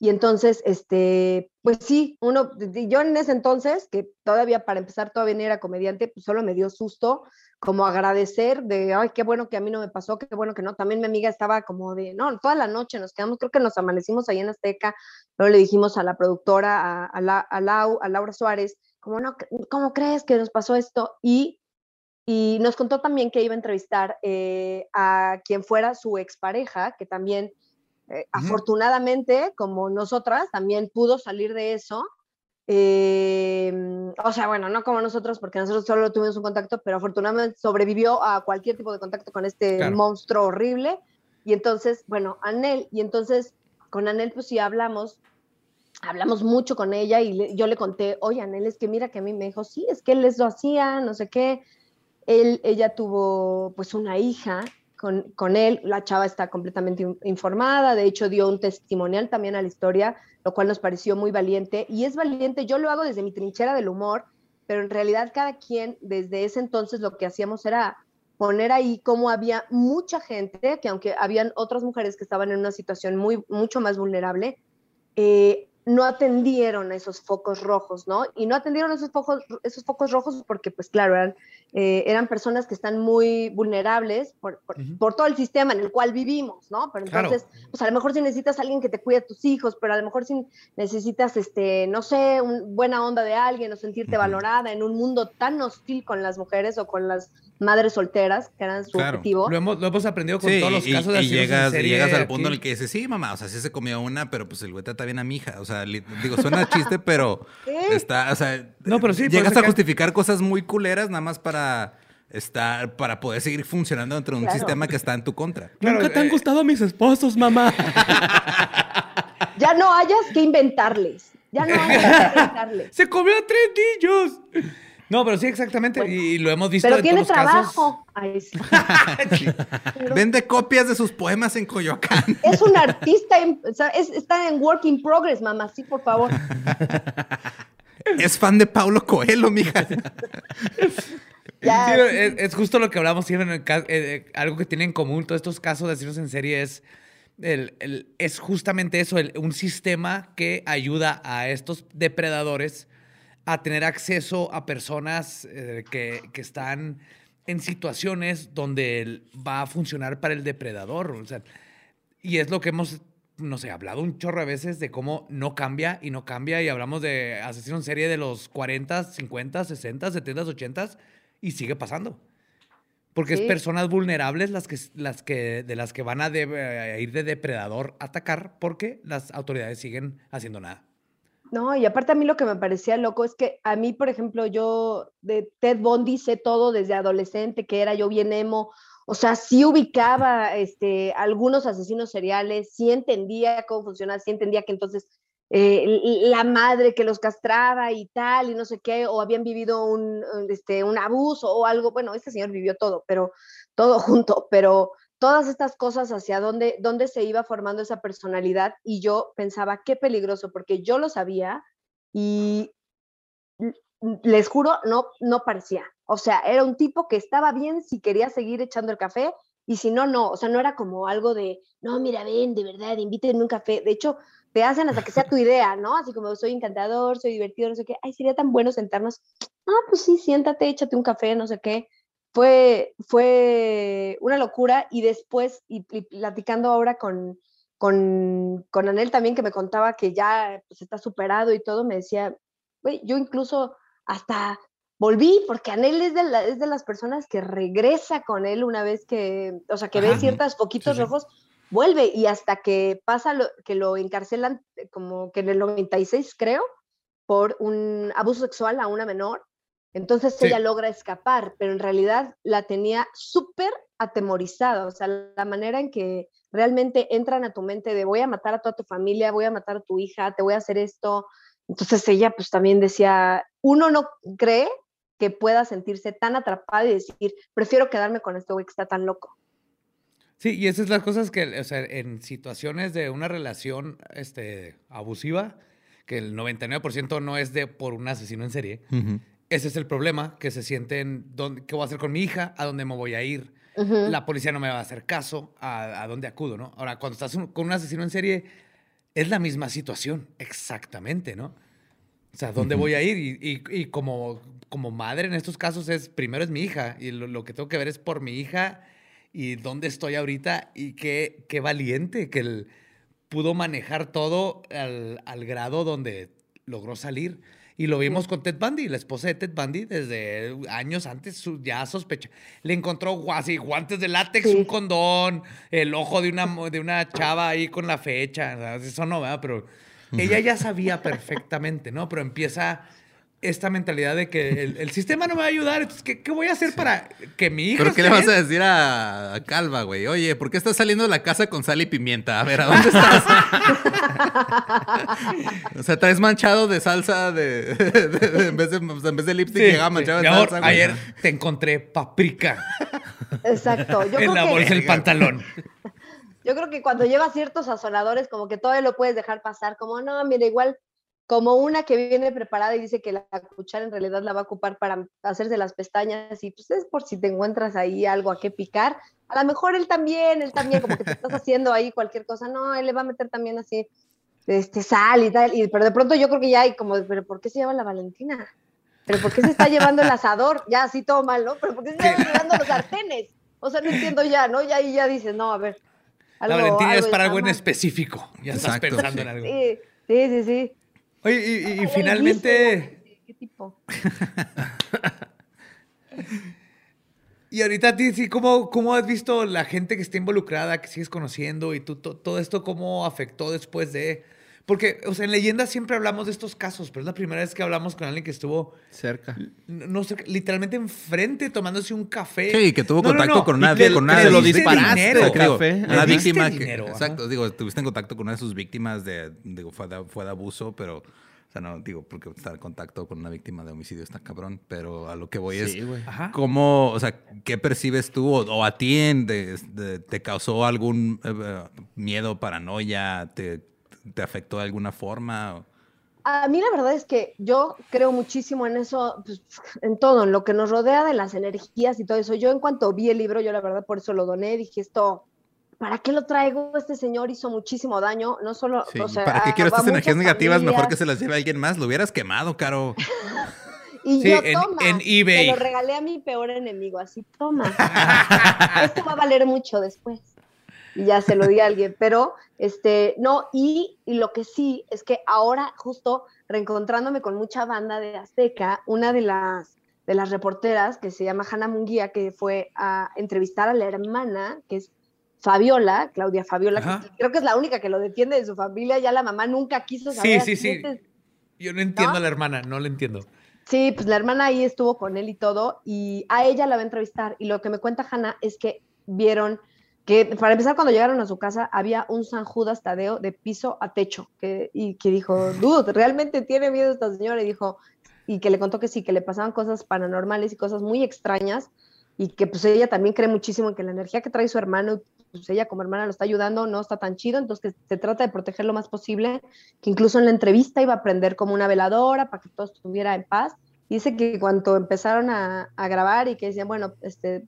Y entonces, este, pues sí, uno, yo en ese entonces, que todavía para empezar todavía ni era comediante, pues solo me dio susto, como agradecer de, ay, qué bueno que a mí no me pasó, qué bueno que no. También mi amiga estaba como de, no, toda la noche nos quedamos, creo que nos amanecimos ahí en Azteca, luego le dijimos a la productora, a, a, la- a Lau- a Laura Suárez, como, no, ¿cómo crees que nos pasó esto? Y y nos contó también que iba a entrevistar eh, a quien fuera su expareja, que también, eh, afortunadamente, como nosotras, también pudo salir de eso. Eh, o sea, bueno, no como nosotros, porque nosotros solo tuvimos un contacto, pero afortunadamente sobrevivió a cualquier tipo de contacto con este Claro. monstruo horrible. Y entonces, bueno, Anel, y entonces con Anel, pues sí hablamos, hablamos mucho con ella y le- yo le conté, oye, Anel, es que mira que a mí me dijo, sí, es que él les lo hacía, no sé qué. Él, ella tuvo pues una hija con, él, la chava está completamente in- informada, de hecho dio un testimonial también a la historia, lo cual nos pareció muy valiente. Y es valiente, yo lo hago desde mi trinchera del humor, pero en realidad cada quien desde ese entonces lo que hacíamos era poner ahí cómo había mucha gente, que aunque habían otras mujeres que estaban en una situación muy, mucho más vulnerable, eh, no atendieron esos focos rojos, ¿no? Y no atendieron esos focos, esos focos rojos porque, pues claro, eran eh, eran personas que están muy vulnerables por, por- todo el sistema en el cual vivimos, ¿no? Pero Claro. entonces, pues a lo mejor si necesitas a alguien que te cuide a tus hijos, pero a lo mejor si necesitas, este, no sé, un, buena onda de alguien o sentirte valorada en un mundo tan hostil con las mujeres o con las madres solteras, que eran su Claro. objetivo. Lo hemos, lo hemos aprendido con Sí, todos los y, casos de y llegas, y llegas al aquí. punto en el que dices, sí, mamá, o sea, sí se comió una, pero pues el güey trata bien a mi hija. O sea, li- digo, suena chiste, pero *laughs* Sí. está, o sea, No, pero sí, por llegas eso a que- justificar cosas muy culeras nada más para estar, para poder seguir funcionando dentro de un Claro. sistema que está en tu contra. Claro, Nunca te han eh, gustado mis esposos, mamá. *laughs* Ya no hayas que inventarles. Ya no hayas que inventarles. ¡Se comió a tres niños! No, pero sí, exactamente. Bueno, y lo hemos visto Pero en tiene todos trabajo. Ay, sí. casos. *laughs* Pero Vende copias de sus poemas en Coyoacán. es un artista, en- o sea, es- está en work in progress, mamá, sí, por favor. *laughs* es fan de Paulo Coelho, mija. Ya, Sí, sí, es, es justo lo que hablamos siempre en el ca- eh, eh, algo que tienen en común todos estos casos de asesinos en serie es el- el- es justamente eso, el- un sistema que ayuda a estos depredadores a tener acceso a personas eh, que, que están en situaciones donde va a funcionar para el depredador. o sea, y es lo que hemos, no sé, hablado un chorro de veces de cómo no cambia y no cambia. Y hablamos de asesinos en serie de los 40, 50, 60, 70, 80 y sigue pasando. Porque Sí. es personas vulnerables las que, las que, de las que van a, de- a ir de depredador a atacar porque las autoridades siguen haciendo nada. No, y aparte a mí lo que me parecía loco es que a mí, por ejemplo, yo de Ted Bundy sé todo desde adolescente, que era yo bien emo, o sea, sí ubicaba este, algunos asesinos seriales, sí entendía cómo funcionaba, sí entendía que entonces eh, la madre que los castraba y tal, y no sé qué, o habían vivido un, este, un abuso o algo, bueno, este señor vivió todo, pero todo *laughs* junto, pero todas estas cosas hacia dónde, dónde se iba formando esa personalidad y yo pensaba, qué peligroso, porque yo lo sabía y les juro, no, no parecía. O sea, era un tipo que estaba bien si quería seguir echando el café y si no, no. O sea, no era como algo de, no, mira, ven, de verdad, invítenme un café. De hecho, te hacen hasta que sea tu idea, ¿no? Así como soy encantador, soy divertido, no sé qué. Ay, sería tan bueno sentarnos. Ah, pues sí, siéntate, échate un café, no sé qué fue, fue una locura y después, y, y platicando ahora con, con, con Anel también, que me contaba que ya pues, está superado y todo, me decía, güey, yo incluso hasta volví, porque Anel es de, la- es de las personas que regresa con él una vez que, o sea, que ve Ajá. ciertos foquitos Sí, sí. rojos, vuelve y hasta que pasa lo, que lo encarcelan eh, como que en el 96, creo, por un abuso sexual a una menor. Entonces Sí. ella logra escapar, pero en realidad la tenía súper atemorizada. O sea, la manera en que realmente entran a tu mente de voy a matar a toda tu familia, voy a matar a tu hija, te voy a hacer esto. Entonces ella pues también decía, uno no cree que pueda sentirse tan atrapada y decir, prefiero quedarme con este güey que está tan loco. Sí, y esas son las cosas que, o sea, en situaciones de una relación este, abusiva, que el 99% no es de por un asesino en serie, ese es el problema, que se sienten, ¿dónde- ¿qué voy a hacer con mi hija? ¿A dónde me voy a ir? La policía no me va a hacer caso, ¿a, a dónde acudo? ¿no? Ahora, cuando estás un- con un asesino en serie, es la misma situación, exactamente, ¿no? O sea, ¿dónde voy a ir? Y, y- y como, como madre en estos casos es, primero es mi hija, y lo, lo que tengo que ver es por mi hija y dónde estoy ahorita y qué, qué valiente que él pudo manejar todo al, al grado donde logró salir. Y lo vimos con Ted Bundy, la esposa de Ted Bundy, desde años antes su- ya sospecha. Le encontró así, guantes de látex, Sí. un condón, el ojo de una, de una chava ahí con la fecha. Eso no, ¿verdad? Pero ella ya sabía perfectamente, ¿no? Pero empieza esta mentalidad de que el, el sistema no me va a ayudar. Entonces, ¿qué, qué voy a hacer para que mi hija ¿Pero qué le vas a decir a, a Calva, güey? Oye, ¿por qué estás saliendo de la casa con sal y pimienta? A ver, ¿a dónde estás? *laughs* o sea, traes manchado de salsa de, de- de- en, vez de, en vez de lipstick Sí, llegaba manchado de salsa, güey. ayer te encontré paprika Exacto. Yo en creo la que- bolsa del pantalón. Yo creo que cuando lleva ciertos sazonadores, como que todavía lo puedes dejar pasar, como no, mira, igual como una que viene preparada y dice que la cuchara en realidad la va a ocupar para hacerse las pestañas y pues es por si te encuentras ahí algo a qué picar. A lo mejor él también, él también, como que te estás haciendo ahí cualquier cosa, no, él le va a meter también así este, sal y tal, y, pero de pronto yo creo que ya hay como, pero ¿por qué se llama la Valentina? ¿pero por qué se está llevando el asador? Ya, así todo mal, ¿no? ¿Pero por qué se está *laughs* llevando los sartenes? O sea, no entiendo ya, ¿no? Ya ahí ya dices, no, a ver. la Valentina es para algo en específico. Ya estás pensando sí. en algo. Sí, sí, sí, sí. Oye, y, y- finalmente... ¿Qué tipo? *laughs* Y ahorita a ti, sí, ¿cómo, ¿cómo has visto la gente que está involucrada, que sigues conociendo y tú, to- todo esto cómo afectó después de... Porque, o sea, en leyendas siempre hablamos de estos casos, pero es la primera vez que hablamos con alguien que estuvo, Cerca. no, sé, literalmente enfrente tomándose un café. Sí, que tuvo No, no, contacto no, con una, le- con una le de sus diste víctimas. dinero. O sea, digo, Café. una Le diste víctima que, dinero, ajá. exacto, digo, tuviste en contacto con una de sus víctimas de, digo, fue de, fue de abuso, pero, o sea, no, digo, porque estar en contacto con una víctima de homicidio está cabrón, pero a lo que voy Sí, es, güey. Ajá. ¿cómo, o sea, qué percibes tú o, o a ti en de- de- te causó algún eh, eh, miedo, paranoia, te, te afectó de alguna forma? A mí la verdad es que yo creo muchísimo en eso, pues, en todo, en lo que nos rodea de las energías y todo eso. Yo en cuanto vi el libro, yo la verdad por eso lo doné, dije esto, ¿para qué lo traigo? Este señor hizo muchísimo daño, no solo, Sí, o sea, ¿Para qué quiero estas energías negativas? Mejor que se las lleve alguien más. Lo hubieras quemado, Caro. *laughs* Y Sí, yo, en- toma, en eBay. Se lo regalé a mi peor enemigo, así, toma. *laughs* Esto va a valer mucho después. Y ya se lo di a alguien, pero, este, no, y, y lo que sí es que ahora, justo reencontrándome con mucha banda de Azteca, una de las, de las reporteras, que se llama Hanna Munguía, que fue a entrevistar a la hermana, que es Fabiola, Claudia Fabiola, que creo que es la única que lo defiende de su familia, ya la mamá nunca quiso Sí, saber. sí, sí. es- Yo no entiendo ¿No? a la hermana, no la entiendo. Sí, pues la hermana ahí estuvo con él y todo, y a ella la va a entrevistar. Y lo que me cuenta Hannah es que vieron que, para empezar, cuando llegaron a su casa, había un San Judas Tadeo de piso a techo, que, y que dijo, dude, ¿realmente tiene miedo esta señora? Y dijo, y que le contó que sí, que le pasaban cosas paranormales y cosas muy extrañas, y que pues ella también cree muchísimo en que la energía que trae su hermano, pues ella como hermana lo está ayudando, no está tan chido, entonces que se trata de proteger lo más posible, que incluso en la entrevista iba a prender como una veladora para que todo estuviera en paz. Y dice que cuando empezaron a, a grabar y que decían, bueno, este,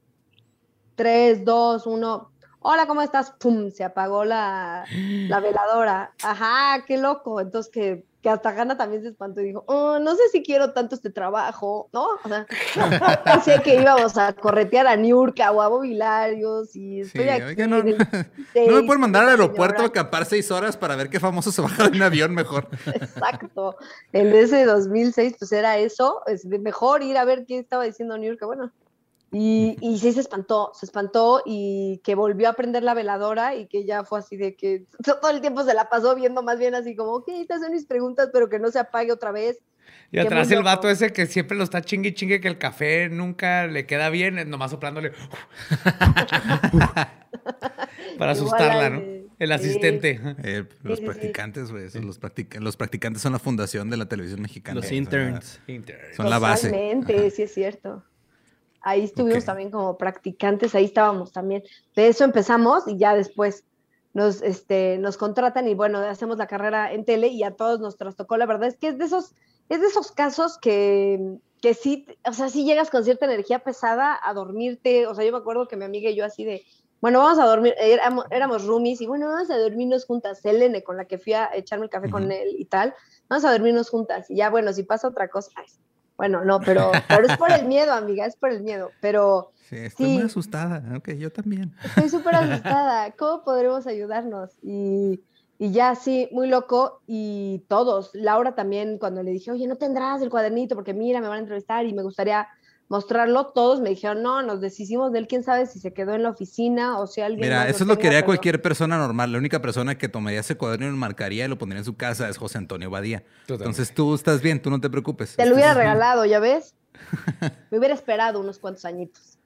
3, 2, 1, hola, ¿cómo estás? ¡Pum! Se apagó la, la veladora. Ajá, qué loco. Entonces que, que hasta Hanna también se espantó y dijo, oh, no sé si quiero tanto este trabajo, ¿no? O sea, *laughs* pensé que íbamos a corretear a Niurka o a Bobilarios y Sí, estoy aquí. oiga, no, no, *laughs* no me *laughs* 16, pueden mandar al señora. aeropuerto a acampar seis horas para ver qué famoso se baja de un avión mejor. Exacto. En ese 2006, pues era eso. Es mejor ir a ver qué estaba diciendo New York. Bueno. Y, y sí se espantó, se espantó y que volvió a prender la veladora y que ya fue así de que *laughs* todo el tiempo se la pasó viendo más bien así como, ok, estas son mis preguntas, pero que no se apague otra vez. Y atrás el vato ese que siempre lo está chingue y chingue que el café nunca le queda bien, nomás soplándole. *laughs* Para asustarla, ¿no? El sí. asistente. Eh, los sí, practicantes, güey. Los, practic- los practicantes son la fundación de la televisión mexicana. Los la- interns. Son la base. Totalmente, sí es cierto. Ahí estuvimos también como practicantes, ahí estábamos también. De eso empezamos y ya después nos, este, nos contratan y bueno, hacemos la carrera en tele y a todos nos trastocó. La verdad es que es de esos, es de esos casos que, que sí, o sea, sí llegas con cierta energía pesada a dormirte. O sea, yo me acuerdo que mi amiga y yo así de, bueno, vamos a dormir, éramos, éramos roomies y bueno, vamos a dormirnos juntas. Selene, con la que fui a echarme el café con él y tal, vamos a dormirnos juntas. Y ya, bueno, si pasa otra cosa, ay, bueno, no, pero, pero es por el miedo, amiga, es por el miedo. Pero Sí, estoy Sí. muy asustada. Ok, yo también. estoy súper *laughs* asustada. ¿Cómo podremos ayudarnos? Y, y ya, sí, muy loco. Y todos, Laura también, cuando le dije, oye, no tendrás el cuadernito, porque mira, me van a entrevistar y me gustaría mostrarlo, todos me dijeron, no, nos deshicimos de él, quién sabe si se quedó en la oficina o si alguien. Mira, más eso es lo que haría pero- cualquier persona normal. La única persona que tomaría ese cuaderno y lo marcaría y lo pondría en su casa es José Antonio Badía. Entonces tú estás bien, tú no te preocupes. Te lo hubiera Estás- regalado, ¿ya ves? *laughs* Me hubiera esperado unos cuantos añitos.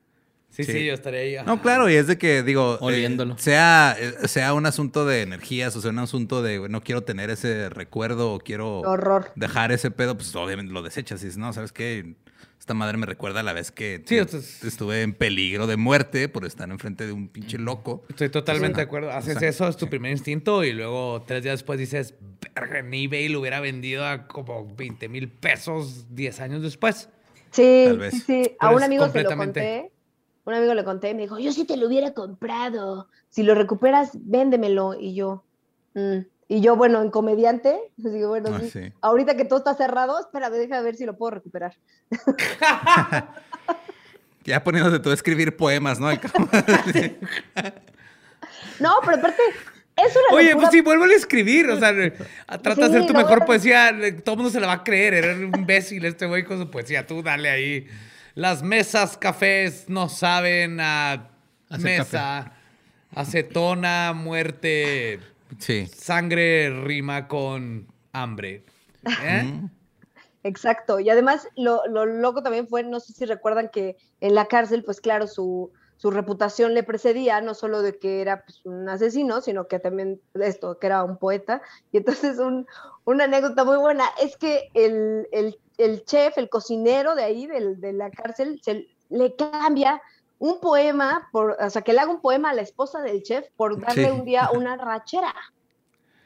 Sí, sí, Sí. yo estaría ahí. No, claro, y es de que, digo, eh, Oliéndolo. sea, eh, sea un asunto de energías o sea un asunto de no quiero tener ese recuerdo o quiero horror. dejar ese pedo, pues obviamente lo desechas y dices, no, ¿sabes qué? Esta madre me recuerda a la vez que Sí, estuve en peligro de muerte por estar enfrente de un pinche loco. Estoy totalmente de acuerdo. Haces eso, es tu sí. primer instinto y luego tres días después dices, verga, en eBay lo hubiera vendido a como 20 mil pesos 10 años después. Sí, Tal vez. sí, sí. A un amigo se lo conté. Un amigo le conté y me dijo, yo sí te lo hubiera comprado. Si lo recuperas, véndemelo. Y yo, "Mm, Y yo, bueno, en comediante, *laughs* pues digo, bueno, Ah, sí, sí. ahorita que todo está cerrado, espérame, déjame ver si lo puedo recuperar. *laughs* Ya poniéndote tú a escribir poemas, ¿no? *laughs* No, pero aparte, es una Oye, locura. pues sí, vuelve a escribir. O sea, trata de hacer tu no, mejor no. poesía. Todo el mundo se la va a creer. Eres un imbécil este güey con su poesía. Tú dale ahí. Las mesas cafés no saben a Hacer mesa. Acetona, muerte. Sí. Sangre rima con hambre. ¿Eh? Exacto. Y además, lo, lo loco también fue, no sé si recuerdan que en la cárcel, pues claro, su, su reputación le precedía, no solo de que era pues, un asesino, sino que también esto, que era un poeta. Y entonces un, una anécdota muy buena es que el, el, el chef, el cocinero de ahí, del, de la cárcel, se le cambia un poema, por, o sea, que le haga un poema a la esposa del chef por darle Sí. un día una rachera.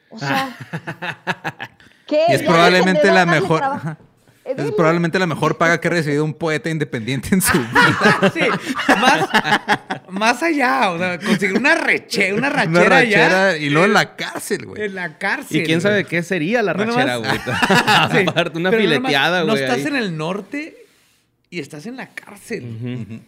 O sea, *laughs* que Y es probablemente la mejor. Eh, Es probablemente la mejor paga que ha recibido un poeta independiente en su vida. *laughs* Sí, más, más allá. O sea, conseguir una, reche, una rachera, Una rachera ya. y luego en la cárcel, güey. En la cárcel. Y quién güey. sabe qué sería la No, rachera, güey. *laughs* Sí, Aparte, una no fileteada, No güey. estás ahí. en el norte y estás en la cárcel.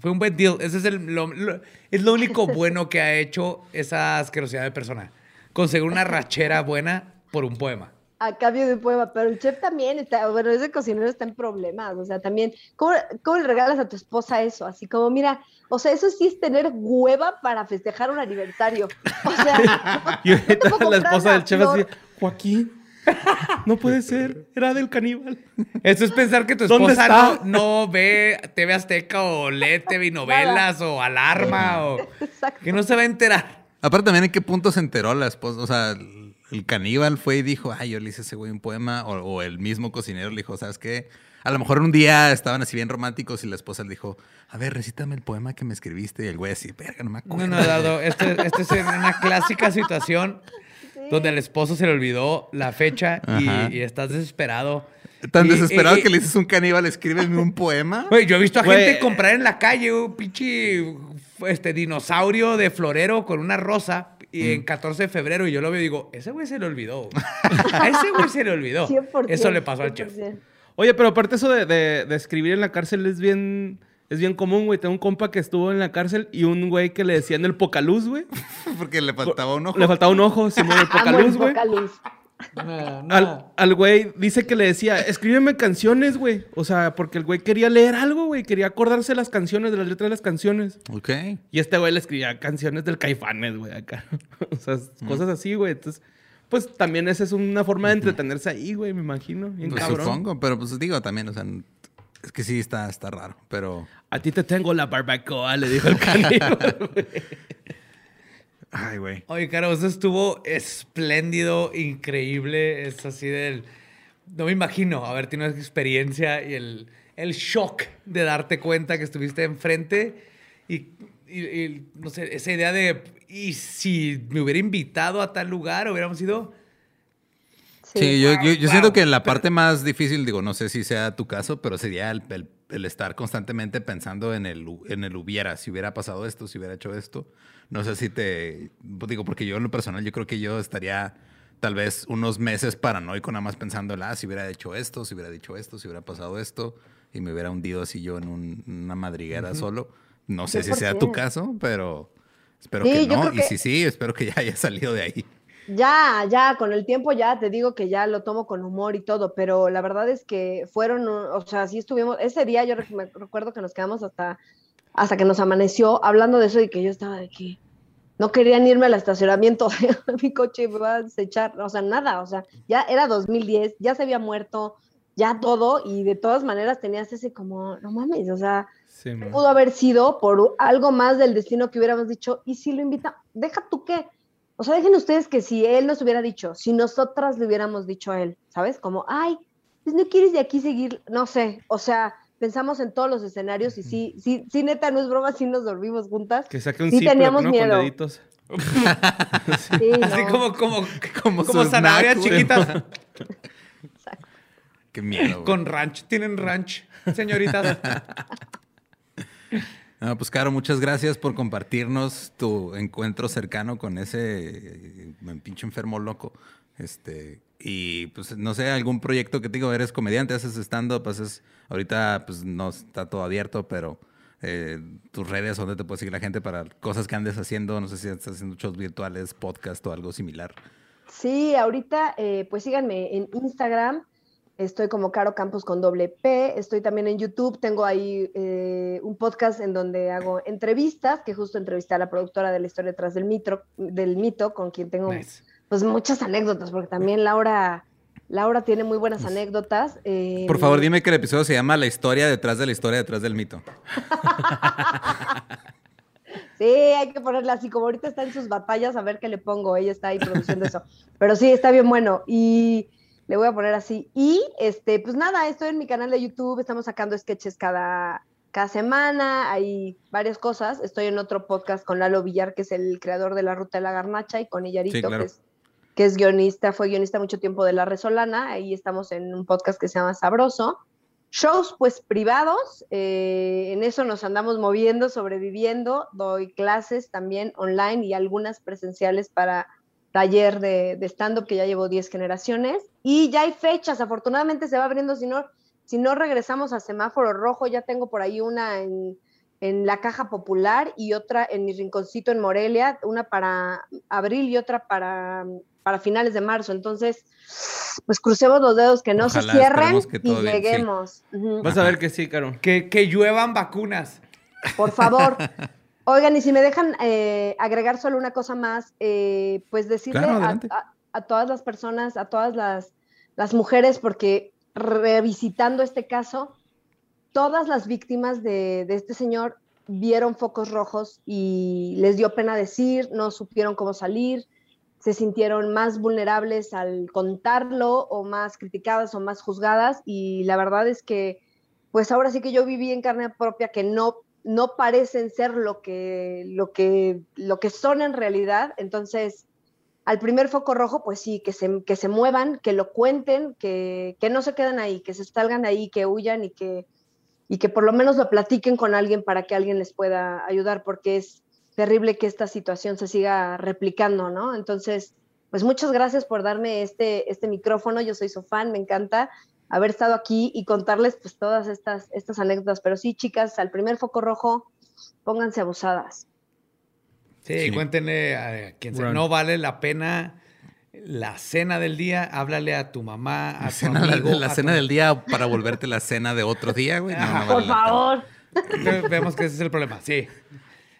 Fue un buen deal. Ese es, el, lo, lo- es lo único *laughs* bueno que ha hecho esa asquerosidad de persona. Conseguir una rachera buena por un poema. a cambio de un poema, pero el chef también está, bueno, ese cocinero está en problemas, o sea, también, ¿cómo, cómo le regalas a tu esposa eso? Así como, mira, o sea, eso sí es tener hueva para festejar un aniversario. O sea, *laughs* Y puedo la esposa del chef así, Joaquín, *laughs* no puede ser, era del caníbal. Eso es pensar que tu ¿Dónde esposa no, no ve TV Azteca o lee TV *laughs* novelas o Alarma o *laughs* Exacto. que no se va a enterar. Aparte, también en qué punto se enteró la esposa. O sea, el, caníbal fue y dijo, ay, yo le hice a ese güey un poema. O, o el mismo cocinero le dijo, ¿sabes qué? A lo mejor un día estaban así bien románticos y la esposa le dijo, a ver, recítame el poema que me escribiste. Y el güey así, verga, no me acuerdo. No, no, Eduardo, esto, esto es una clásica situación donde al esposo se le olvidó la fecha y, estás desesperado. Tan Y- desesperado y- que le dices a un caníbal, escríbeme un poema. Güey, yo he visto a gente comprar en la calle un pinche este, dinosaurio de florero con una rosa y en 14 de febrero y yo lo veo y digo, ese güey se le olvidó. *laughs* A ese güey se le olvidó. *laughs* 100%, Eso le pasó al chef. 100%. Oye, pero aparte eso de, de- de escribir en la cárcel es bien, es bien común, güey. Tengo un compa que estuvo en la cárcel y un güey que le decían el pocaluz, güey. *laughs* Porque le faltaba un ojo. Le faltaba un ojo, Simón, *laughs* el pocaluz, güey. Pocaluz. Al, al güey dice que le decía, escríbeme canciones, güey. O sea, porque el güey quería leer algo, güey. Quería acordarse las canciones, de las letras de las canciones. Ok. Y este güey le escribía canciones del Caifanes, güey, acá. *laughs* o sea, cosas así, güey. Entonces, pues también esa es una forma de entretenerse ahí, güey, me imagino. Bien Pues cabrón. supongo, pero pues digo también, o sea, es que sí está, está raro, pero... A ti te tengo la barbacoa, le dijo el *laughs* caníbal. Ay, güey. Oye, Caro, eso estuvo espléndido, increíble. Es así del. No me imagino haber tenido esa experiencia y el, el shock de darte cuenta que estuviste enfrente y, y- y, no sé, esa idea de. ¿Y si me hubiera invitado a tal lugar, hubiéramos ido? Sí, yo, yo, yo Wow. siento que la parte más difícil, digo, no sé si sea tu caso, pero sería el, el- el estar constantemente pensando en el, en el hubiera, si hubiera pasado esto, si hubiera hecho esto. No sé si te, pues, digo, porque yo en lo personal, yo creo que yo estaría tal vez unos meses paranoico nada más pensando, ah, si hubiera hecho esto, si hubiera dicho esto, si hubiera pasado esto, y me hubiera hundido así yo en un- una madriguera solo. No sé si sea tu 100%. caso, pero espero Sí, que no. Y que- si sí, espero que ya haya salido de ahí. Ya, ya, con el tiempo ya te digo que ya lo tomo con humor y todo, pero la verdad es que fueron, o sea, sí estuvimos, ese día yo me recuerdo que nos quedamos hasta, hasta que nos amaneció hablando de eso y que yo estaba de que no querían irme al estacionamiento *laughs* de mi coche, me va a desechar, o sea, nada, o sea, ya era 2010, ya se había muerto, ya todo, y de todas maneras tenías ese como, no mames, o sea, Sí, pudo haber sido por algo más del destino que hubiéramos dicho, y si lo invita, deja tú qué. O sea, dejen ustedes que si él nos hubiera dicho, si nosotras le hubiéramos dicho a él, ¿sabes? Como, ay, pues no quieres de aquí seguir, no sé, o sea, pensamos en todos los escenarios y sí, sí, sí, neta, no es broma, sí nos dormimos juntas. Que saque un sí teníamos ¿no? miedo. Con deditos. *laughs* Sí, Así no. como, como, Como como zanahorias chiquitas. Qué miedo. güey. Con ranch. ¿Tienen ranch, señoritas? *laughs* No, pues Caro, muchas gracias por compartirnos tu encuentro cercano con ese eh, pinche enfermo loco. Este, y pues no sé, algún proyecto que te digo, eres comediante, haces stand-up, haces, ahorita pues no está todo abierto, pero eh, tus redes, donde te puede seguir la gente para cosas que andes haciendo, no sé si estás haciendo shows virtuales, podcast o algo similar. Sí, ahorita eh, pues síganme en Instagram, estoy como Caro Campos con doble P, estoy también en YouTube, tengo ahí eh, un podcast en donde hago entrevistas, que justo entrevisté a la productora de la historia detrás del mito, del mito con quien tengo Nice. pues muchas anécdotas, porque también Laura, Laura tiene muy buenas anécdotas. eh, Por favor, dime que el episodio se llama La historia detrás de la historia detrás del mito. *laughs* Sí, hay que ponerla así, como ahorita está en sus batallas, a ver qué le pongo, ella está ahí produciendo eso. Pero sí, está bien bueno. Y le voy a poner así. Y este, pues nada, estoy en mi canal de YouTube, estamos sacando sketches cada, cada semana, hay varias cosas. Estoy en otro podcast con Lalo Villar, que es el creador de La Ruta de la Garnacha, y con Illarito, Sí, claro. que, es, que es guionista, fue guionista mucho tiempo de La Resolana. Ahí estamos en un podcast que se llama Sabroso. Shows pues privados, eh, en eso nos andamos moviendo, sobreviviendo, doy clases también online y algunas presenciales para taller de, de stand-up que ya llevo 10 generaciones y ya hay fechas, afortunadamente se va abriendo, si no, si no regresamos a semáforo rojo, ya tengo por ahí una en, en la caja popular y otra en mi rinconcito en Morelia, una para abril y otra para, para finales de marzo, entonces pues crucemos los dedos que no Ojalá, se cierren y sí. lleguemos. Ujú. Vas a ver que sí, Caro. Que, que lluevan vacunas. Por favor. *laughs* Oigan, y si me dejan eh, agregar solo una cosa más, eh, pues decirle Claro, a, adelante. a- a todas las personas, a todas las, las mujeres, porque revisitando este caso, todas las víctimas de, de este señor vieron focos rojos y les dio pena decir, no supieron cómo salir, se sintieron más vulnerables al contarlo o más criticadas o más juzgadas y la verdad es que pues ahora sí que yo viví en carne propia que no no parecen ser lo que lo que lo que son en realidad, entonces al primer foco rojo, pues sí, que se, que se muevan, que lo cuenten, que, que no se queden ahí, que se salgan ahí, que huyan y que, y que por lo menos lo platiquen con alguien para que alguien les pueda ayudar, porque es terrible que esta situación se siga replicando, ¿no? Entonces, pues muchas gracias por darme este, este micrófono, yo soy su fan, me encanta haber estado aquí y contarles pues todas estas, estas anécdotas, pero sí, chicas, al primer foco rojo, pónganse abusadas. Sí, Sí. cuéntenle a quien sea. No vale la pena la cena del día. Háblale a tu mamá, a La tu cena, amigo. la a tu- cena del día para volverte la cena de otro día, güey. No, no vale Por pena. favor. Ve- Vemos que ese es el problema. Sí.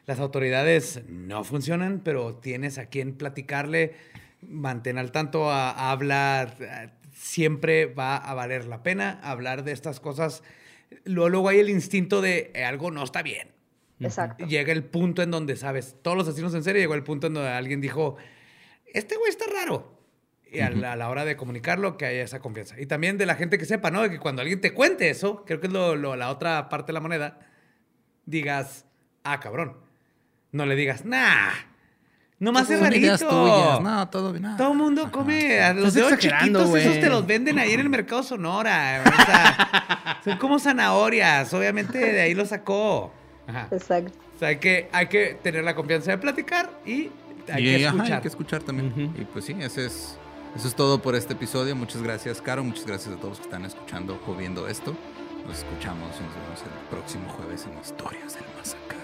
Las autoridades no funcionan, pero tienes a quien platicarle, mantén al tanto, a- habla, siempre va a valer la pena hablar de estas cosas. Luego, luego hay el instinto de eh, algo no está bien. Exacto. Llega el punto en donde, ¿sabes? Todos los asesinos en serie llegó el punto en donde alguien dijo, este güey está raro. Y a la, a la hora de comunicarlo, que haya esa confianza. Y también de la gente que sepa, ¿no? De que cuando alguien te cuente eso, creo que es lo- lo- la otra parte de la moneda, digas, ah, cabrón. No le digas, nah, nomás tuyas. No, todo bien. no. Todo el mundo come. A los dedos chiquitos, esos te los venden ahí en el mercado Sonora. O sea, *laughs* son como zanahorias. Obviamente de ahí lo sacó. Ajá. Exacto. O sea, hay que, hay que tener la confianza de platicar y hay Y, que ajá, escuchar. hay que escuchar también. Y pues sí, ese es, eso es todo por este episodio. Muchas gracias, Caro. Muchas gracias a todos los que están escuchando o viendo esto. Nos escuchamos y nos vemos el próximo jueves en Historias del Masacre.